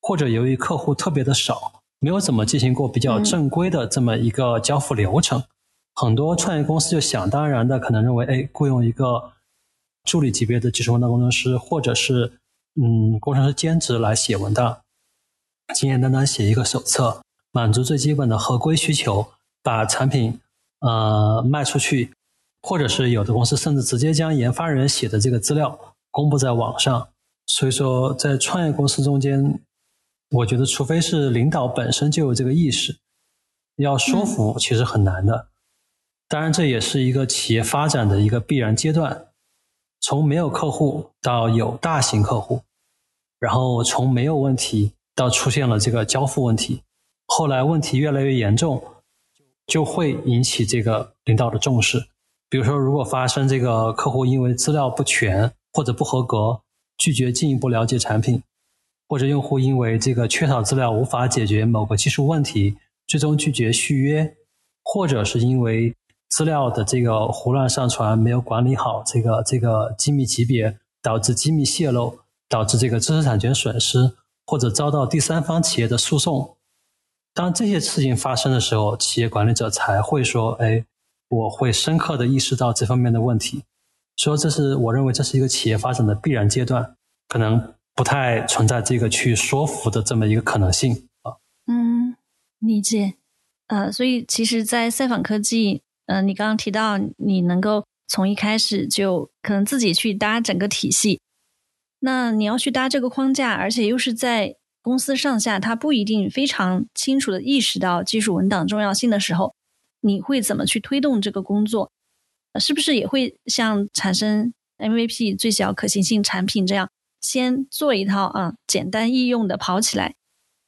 或者由于客户特别的少，没有怎么进行过比较正规的这么一个交付流程，很多创业公司就想当然的可能认为，哎，雇佣一个助理级别的技术文档工程师，或者是。嗯，工程师兼职来写文档，简简单单写一个手册，满足最基本的合规需求，把产品呃卖出去，或者是有的公司甚至直接将研发人员写的这个资料公布在网上。所以说，在创业公司中间，我觉得除非是领导本身就有这个意识，要说服其实很难的。当然，这也是一个企业发展的一个必然阶段。从没有客户到有大型客户，然后从没有问题到出现了这个交付问题，后来问题越来越严重，就会引起这个领导的重视。比如说，如果发生这个客户因为资料不全或者不合格，拒绝进一步了解产品，或者用户因为这个缺少资料无法解决某个技术问题，最终拒绝续约，或者是因为。资料的这个胡乱上传，没有管理好这个这个机密级别，导致机密泄露，导致这个知识产权损失，或者遭到第三方企业的诉讼。当这些事情发生的时候，企业管理者才会说：“哎，我会深刻的意识到这方面的问题。”说这是我认为这是一个企业发展的必然阶段，可能不太存在这个去说服的这么一个可能性啊。嗯，理解。呃，所以其实，在赛访科技。嗯，你刚刚提到你能够从一开始就可能自己去搭整个体系，那你要去搭这个框架，而且又是在公司上下他不一定非常清楚的意识到技术文档重要性的时候，你会怎么去推动这个工作？是不是也会像产生 MVP 最小可行性产品这样，先做一套啊简单易用的跑起来？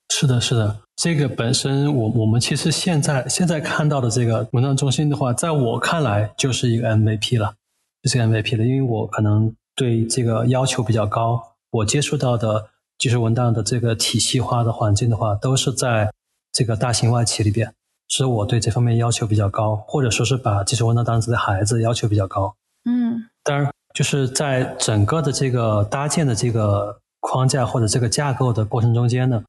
是的，是的。这个本身，我我们其实现在现在看到的这个文档中心的话，在我看来就是一个 MVP 了，就是 MVP 了。因为我可能对这个要求比较高，我接触到的技术文档的这个体系化的环境的话，都是在这个大型外企里边，所以我对这方面要求比较高，或者说是把技术文档当自己的孩子，要求比较高。嗯，当然，就是在整个的这个搭建的这个。框架或者这个架构的过程中间呢，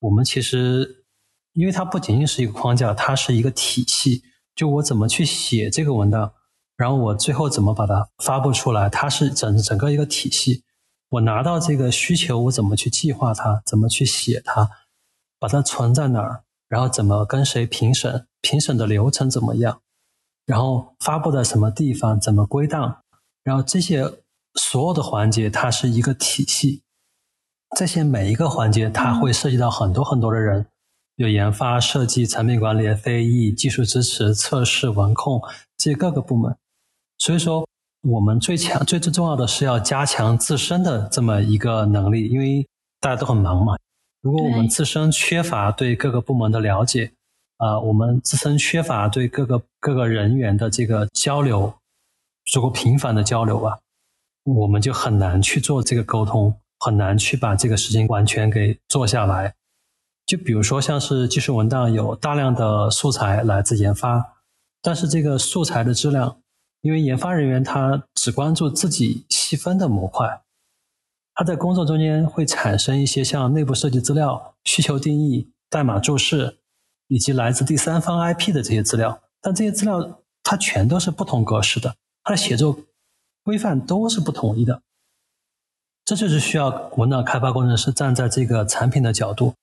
我们其实因为它不仅仅是一个框架，它是一个体系。就我怎么去写这个文档，然后我最后怎么把它发布出来，它是整整个一个体系。我拿到这个需求，我怎么去计划它，怎么去写它，把它存在哪儿，然后怎么跟谁评审，评审的流程怎么样，然后发布在什么地方，怎么归档，然后这些所有的环节，它是一个体系。这些每一个环节，它会涉及到很多很多的人。有研发、设计、产品管理、非议、技术支持、测试、文控这各个部门，所以说我们最强、最最重要的是要加强自身的这么一个能力，因为大家都很忙嘛。如果我们自身缺乏对各个部门的了解，啊，我们自身缺乏对各个各个人员的这个交流，如果频繁的交流吧，我们就很难去做这个沟通，很难去把这个事情完全给做下来。就比如说，像是技术文档有大量的素材来自研发，但是这个素材的质量，因为研发人员他只关注自己细分的模块，他在工作中间会产生一些像内部设计资料、需求定义、代码注释，以及来自第三方 IP 的这些资料，但这些资料它全都是不同格式的，它的写作规范都是不统一的，这就是需要文档开发工程师站在这个产品的角度。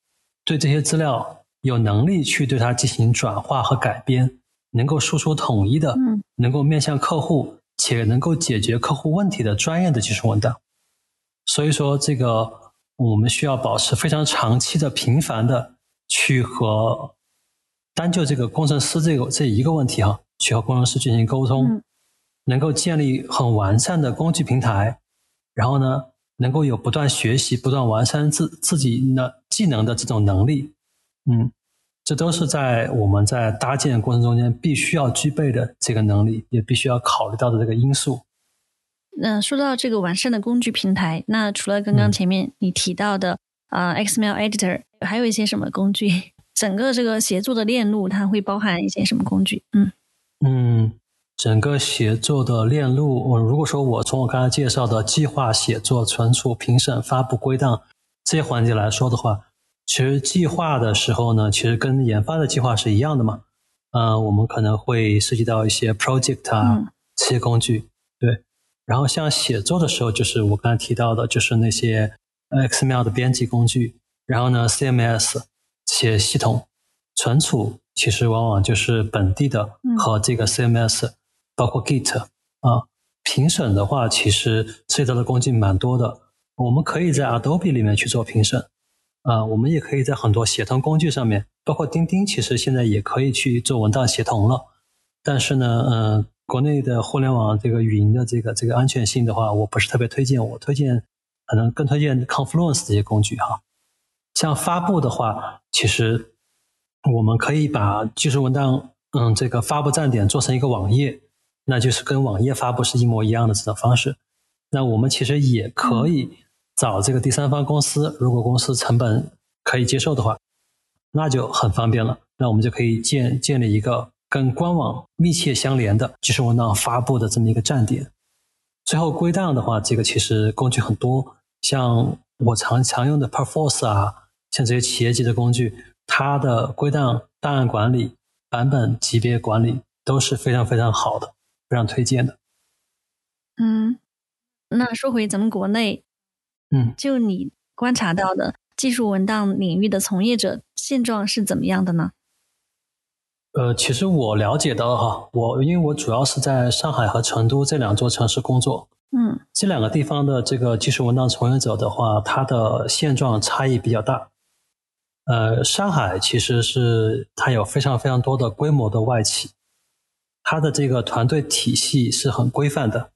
对这些资料有能力去对它进行转化和改编，能够输出统一的，能够面向客户且能够解决客户问题的专业的技术文档。所以说，这个我们需要保持非常长期的、频繁的去和单就这个工程师这个这一个问题哈，去和工程师进行沟通，能够建立很完善的工具平台，然后呢。能够有不断学习、不断完善自自己的技能的这种能力，嗯，这都是在我们在搭建过程中间必须要具备的这个能力，也必须要考虑到的这个因素。那说到这个完善的工具平台，那除了刚刚前面你提到的啊，XML Editor，还有一些什么工具？整个这个协作的链路，它会包含一些什么工具？嗯嗯。整个协作的链路，我如果说我从我刚才介绍的计划、写作、存储、评审、发布、归档这些环节来说的话，其实计划的时候呢，其实跟研发的计划是一样的嘛。嗯，我们可能会涉及到一些 project 啊这些工具，对。然后像写作的时候，就是我刚才提到的，就是那些 XML 的编辑工具，然后呢 CMS 写系统存储，其实往往就是本地的和这个 CMS。包括 Git 啊，评审的话，其实涉及到的工具蛮多的。我们可以在 Adobe 里面去做评审啊，我们也可以在很多协同工具上面，包括钉钉，其实现在也可以去做文档协同了。但是呢，嗯，国内的互联网这个云的这个这个安全性的话，我不是特别推荐。我推荐可能更推荐 Confluence 这些工具哈。像发布的话，其实我们可以把技术文档，嗯，这个发布站点做成一个网页。那就是跟网页发布是一模一样的这种方式。那我们其实也可以找这个第三方公司，如果公司成本可以接受的话，那就很方便了。那我们就可以建建立一个跟官网密切相连的技术文档发布的这么一个站点。最后归档的话，这个其实工具很多，像我常常用的 Perforce 啊，像这些企业级的工具，它的归档、档案管理、版本级别管理都是非常非常好的。非常推荐的。嗯，那说回咱们国内，嗯，就你观察到的技术文档领域的从业者现状是怎么样的呢？呃，其实我了解到哈，我因为我主要是在上海和成都这两座城市工作，嗯，这两个地方的这个技术文档从业者的话，它的现状差异比较大。呃，上海其实是它有非常非常多的规模的外企。它的这个团队体系是很规范的，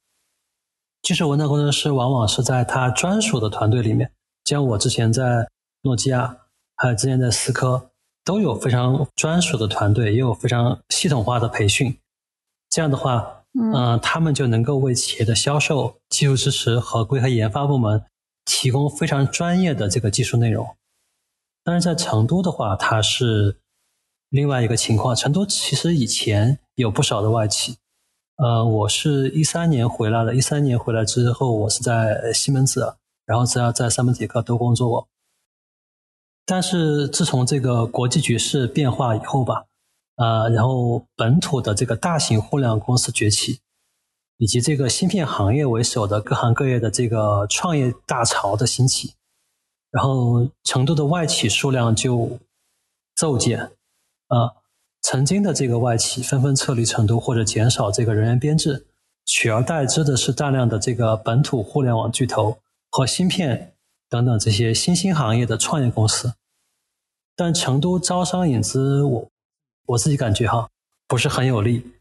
技术文档工程师往往是在他专属的团队里面，像我之前在诺基亚，还有之前在思科，都有非常专属的团队，也有非常系统化的培训。这样的话，嗯，他们就能够为企业的销售、技术支持和规和研发部门提供非常专业的这个技术内容。但是在成都的话，它是另外一个情况。成都其实以前。有不少的外企，呃，我是一三年回来的，一三年回来之后，我是在西门子然后在在三门体课都工作过。但是自从这个国际局势变化以后吧，呃，然后本土的这个大型互联网公司崛起，以及这个芯片行业为首的各行各业的这个创业大潮的兴起，然后成都的外企数量就骤减，啊，曾经的这个外企纷纷撤离成都或者减少这个人员编制，取而代之的是大量的这个本土互联网巨头和芯片。等等这些新兴行业的创业公司，但成都招商引资，我我自己感觉哈不是很有利。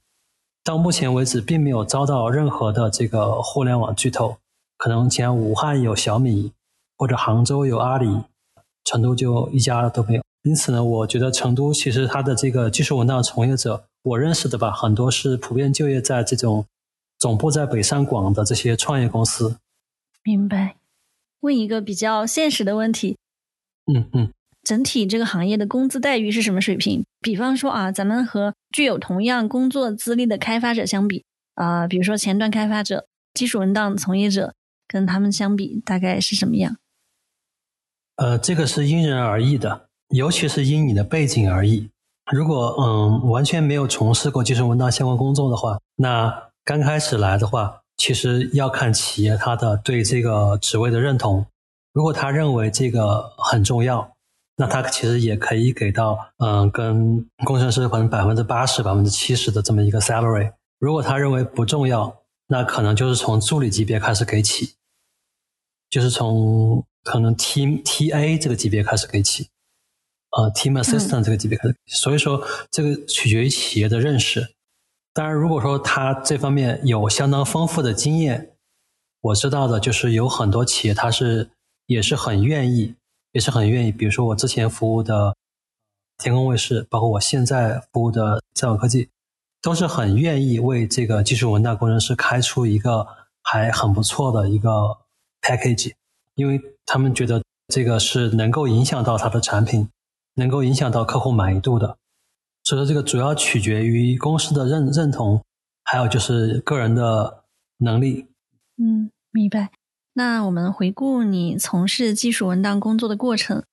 到目前为止，并没有招到任何的这个互联网巨头。可能前武汉有小米，或者杭州有阿里，成都就一家都没有。因此呢，我觉得成都其实它的这个技术文档从业者，我认识的吧，很多是普遍就业在这种总部在北上广的这些创业公司。明白。问一个比较现实的问题，嗯嗯，整体这个行业的工资待遇是什么水平？比方说啊，咱们和具有同样工作资历的开发者相比，啊，比如说前端开发者、技术文档从业者，跟他们相比，大概是什么样？呃，这个是因人而异的，尤其是因你的背景而异。如果嗯完全没有从事过技术文档相关工作的话，那刚开始来的话。其实要看企业它的对这个职位的认同。如果他认为这个很重要，那他其实也可以给到嗯，跟工程师可能百分之八十、百分之七十的这么一个 salary。如果他认为不重要，那可能就是从助理级别开始给起，就是从可能 T T A 这个级别开始给起，呃，Team Assistant 这个级别开始。所以说，这个取决于企业的认识。当然，如果说他这方面有相当丰富的经验，我知道的就是有很多企业，他是也是很愿意，也是很愿意。比如说我之前服务的天空卫视，包括我现在服务的在网科技，都是很愿意为这个技术文档工程师开出一个还很不错的一个 package，因为他们觉得这个是能够影响到他的产品，能够影响到客户满意度的。所以说，这个主要取决于公司的认认同，还有就是个人的能力。嗯，明白。那我们回顾你从事技术文档工作的过程，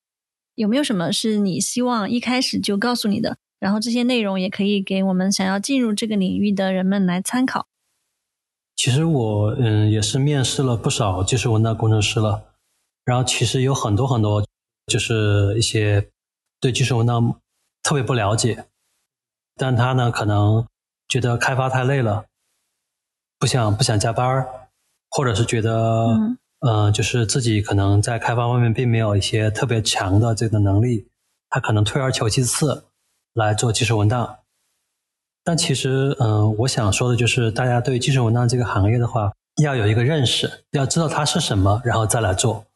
有没有什么是你希望一开始就告诉你的？然后这些内容也可以给我们想要进入这个领域的人们来参考。其实我嗯也是面试了不少技术文档工程师了，然后其实有很多很多就是一些对技术文档特别不了解。但他呢，可能觉得开发太累了，不想不想加班或者是觉得，嗯，就是自己可能在开发方面并没有一些特别强的这个能力，他可能退而求其次来做技术文档。但其实，嗯，我想说的就是，大家对技术文档这个行业的话，要有一个认识，要知道它是什么，然后再来做。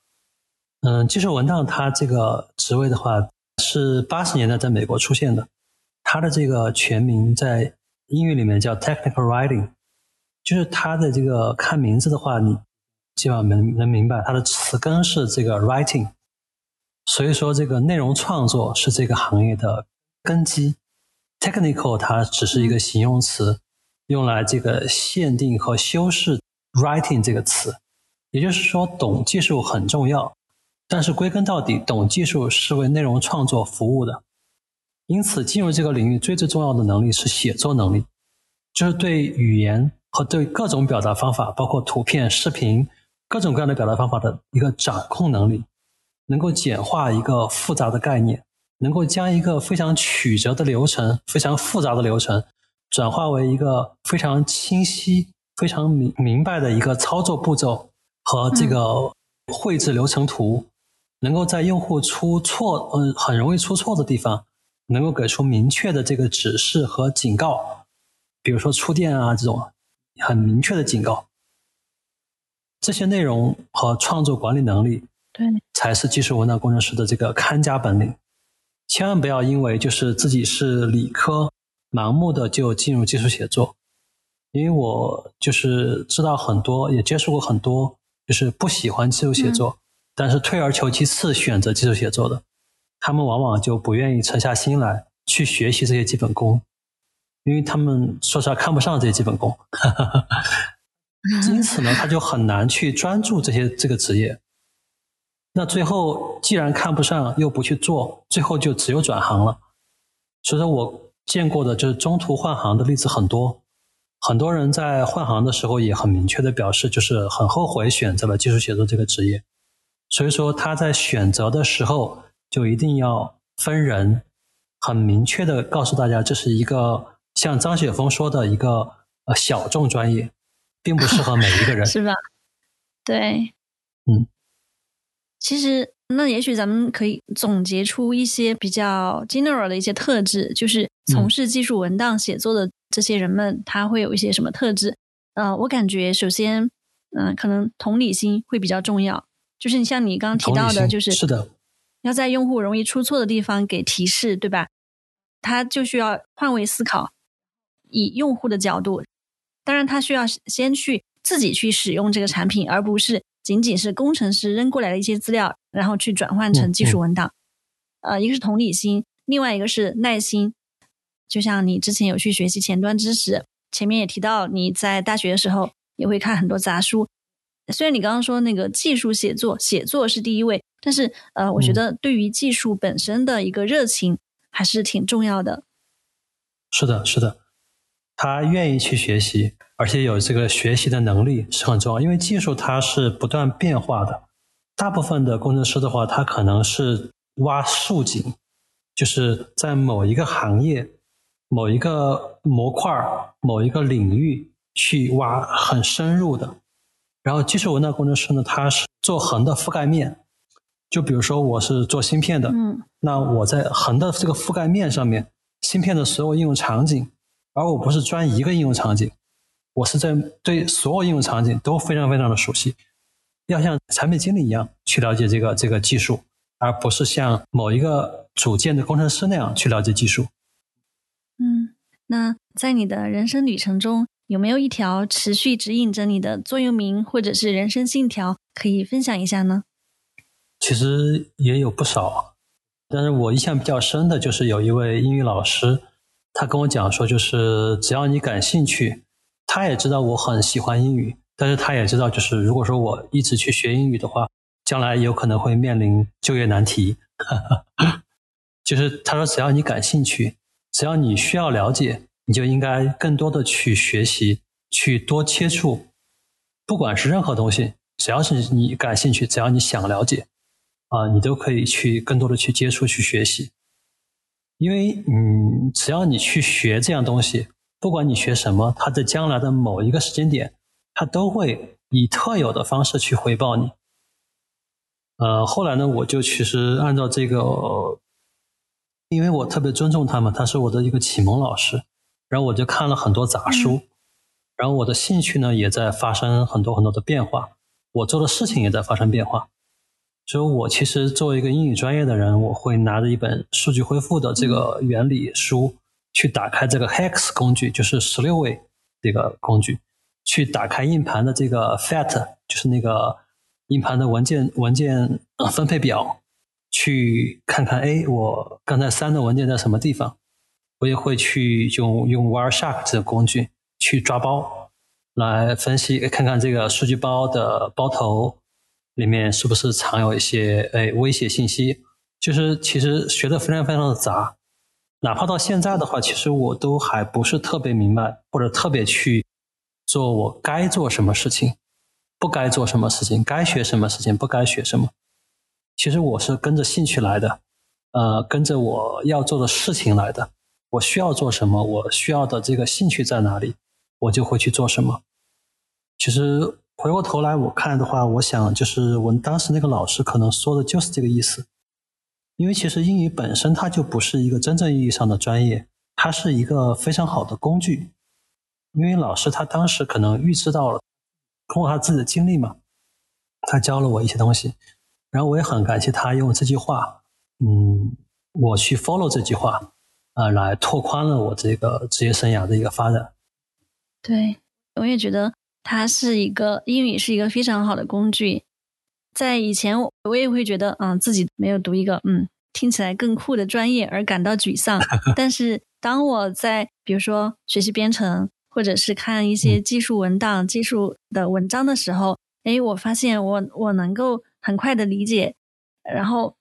嗯，技术文档它这个职位的话，是八十年代在美国出现的。它的这个全名在英语里面叫 technical writing，就是它的这个看名字的话，你基本上能能明白它的词根是这个 writing，所以说这个内容创作是这个行业的根基。technical 它只是一个形容词，用来这个限定和修饰 writing 这个词，也就是说懂技术很重要，但是归根到底，懂技术是为内容创作服务的。因此，进入这个领域最最重要的能力是写作能力，就是对语言和对各种表达方法，包括图片、视频各种各样的表达方法的一个掌控能力，能够简化一个复杂的概念，能够将一个非常曲折的流程、非常复杂的流程，转化为一个非常清晰、非常明明白的一个操作步骤和这个绘制流程图，能够在用户出错，嗯，很容易出错的地方。能够给出明确的这个指示和警告，比如说触电啊这种很明确的警告，这些内容和创作管理能力，对，才是技术文档工程师的这个看家本领。千万不要因为就是自己是理科，盲目的就进入技术写作。因为我就是知道很多，也接触过很多，就是不喜欢技术写作，但是退而求其次选择技术写作的。他们往往就不愿意沉下心来去学习这些基本功，因为他们说实话看不上这些基本功，因此呢，他就很难去专注这些这个职业。那最后既然看不上，又不去做，最后就只有转行了。所以说我见过的就是中途换行的例子很多，很多人在换行的时候也很明确的表示，就是很后悔选择了技术写作这个职业。所以说他在选择的时候就一定要分人，很明确的告诉大家，这是一个像张雪峰说的一个呃小众专业，并不适合每一个人，是吧？对，嗯，其实。那也许咱们可以总结出一些比较 general 的一些特质，就是从事技术文档写作的这些人们，他会有一些什么特质？呃，我感觉首先，嗯，可能同理心会比较重要，就是你像你刚刚提到的，就是是的，要在用户容易出错的地方给提示，对吧？他就需要换位思考，以用户的角度，当然他需要先去自己去使用这个产品，而不是。仅仅是工程师扔过来的一些资料，然后去转换成技术文档。呃，一个是同理心，另外一个是耐心。就像你之前有去学习前端知识，前面也提到你在大学的时候也会看很多杂书。虽然你刚刚说那个技术写作，写作是第一位，但是呃，我觉得对于技术本身的一个热情还是挺重要的。是的，是的，他愿意去学习。而且有这个学习的能力是很重要，因为技术它是不断变化的。大部分的工程师的话，他可能是挖竖井，就是在某一个行业、某一个模块、某一个领域去挖很深入的。然后技术文档工程师呢，他是做横的覆盖面。就比如说我是做芯片的，嗯，那我在横的这个覆盖面上面，芯片的所有应用场景，而我不是专一个应用场景。我是在对所有应用场景都非常非常的熟悉，要像产品经理一样去了解这个这个技术，而不是像某一个组件的工程师那样去了解技术。嗯，那在你的人生旅程中，有没有一条持续指引着你的座右铭或者是人生信条，可以分享一下呢？其实也有不少，但是我印象比较深的就是有一位英语老师，他跟我讲说，就是只要你感兴趣。他也知道我很喜欢英语，但是他也知道，就是如果说我一直去学英语的话，将来有可能会面临就业难题。就是他说，只要你感兴趣，只要你需要了解，你就应该更多的去学习，去多接触，不管是任何东西，只要是你感兴趣，只要你想了解，啊，你都可以去更多的去接触、去学习，因为嗯，只要你去学这样东西。不管你学什么，它在将来的某一个时间点，它都会以特有的方式去回报你。呃，后来呢，我就其实按照这个，因为我特别尊重他嘛，他是我的一个启蒙老师，然后我就看了很多杂书，然后我的兴趣呢也在发生很多很多的变化，我做的事情也在发生变化，所以我其实作为一个英语专业的人，我会拿着一本数据恢复的这个原理书。去打开这个 hex 工具，就是十六位这个工具，去打开硬盘的这个 fat，就是那个硬盘的文件文件分配表，去看看，哎，我刚才删的文件在什么地方？我也会去用用 Wireshark 这个工具去抓包，来分析看看这个数据包的包头里面是不是藏有一些哎威胁信息？就是其实学的非常非常的杂。哪怕到现在的话，其实我都还不是特别明白，或者特别去做我该做什么事情，不该做什么事情，该学什么事情，不该学什么。其实我是跟着兴趣来的，呃，跟着我要做的事情来的。我需要做什么，我需要的这个兴趣在哪里，我就会去做什么。其实回过头来我看的话，我想就是我当时那个老师可能说的就是这个意思。因为其实英语本身它就不是一个真正意义上的专业，它是一个非常好的工具。因为老师他当时可能预知到了，通过他自己的经历嘛，他教了我一些东西，然后我也很感谢他用这句话，嗯，我去 follow 这句话，啊，来拓宽了我这个职业生涯的一个发展。对，我也觉得它是一个英语是一个非常好的工具。在以前，我也会觉得，嗯，自己没有读一个，嗯，听起来更酷的专业而感到沮丧。但是，当我在比如说学习编程，或者是看一些技术文档、技术的文章的时候，哎，我发现我我能够很快的理解然后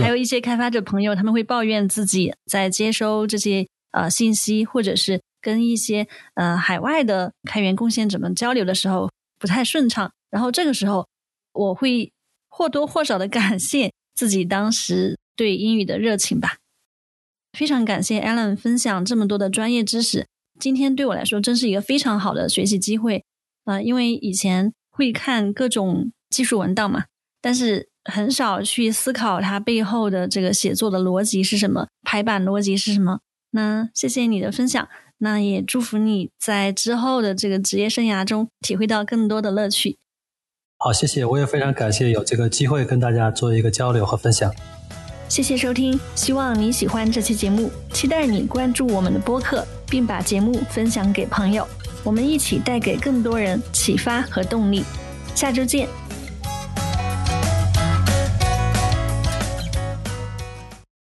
还有一些开发者朋友，他们会抱怨自己在接收这些呃信息，或者是跟一些呃海外的开源贡献者们交流的时候不太顺畅。然后这个时候，我会或多或少的感谢自己当时对英语的热情吧。非常感谢 Alan 分享这么多的专业知识，今天对我来说真是一个非常好的学习机会。呃，因为以前会看各种技术文档嘛，但是很少去思考它背后的这个写作的逻辑是什么，排版逻辑是什么。那谢谢你的分享，那也祝福你在之后的这个职业生涯中体会到更多的乐趣。好，谢谢，我也非常感谢有这个机会跟大家做一个交流和分享。谢谢收听，希望你喜欢这期节目，期待你关注我们的播客，并把节目分享给朋友，我们一起带给更多人启发和动力。下周见。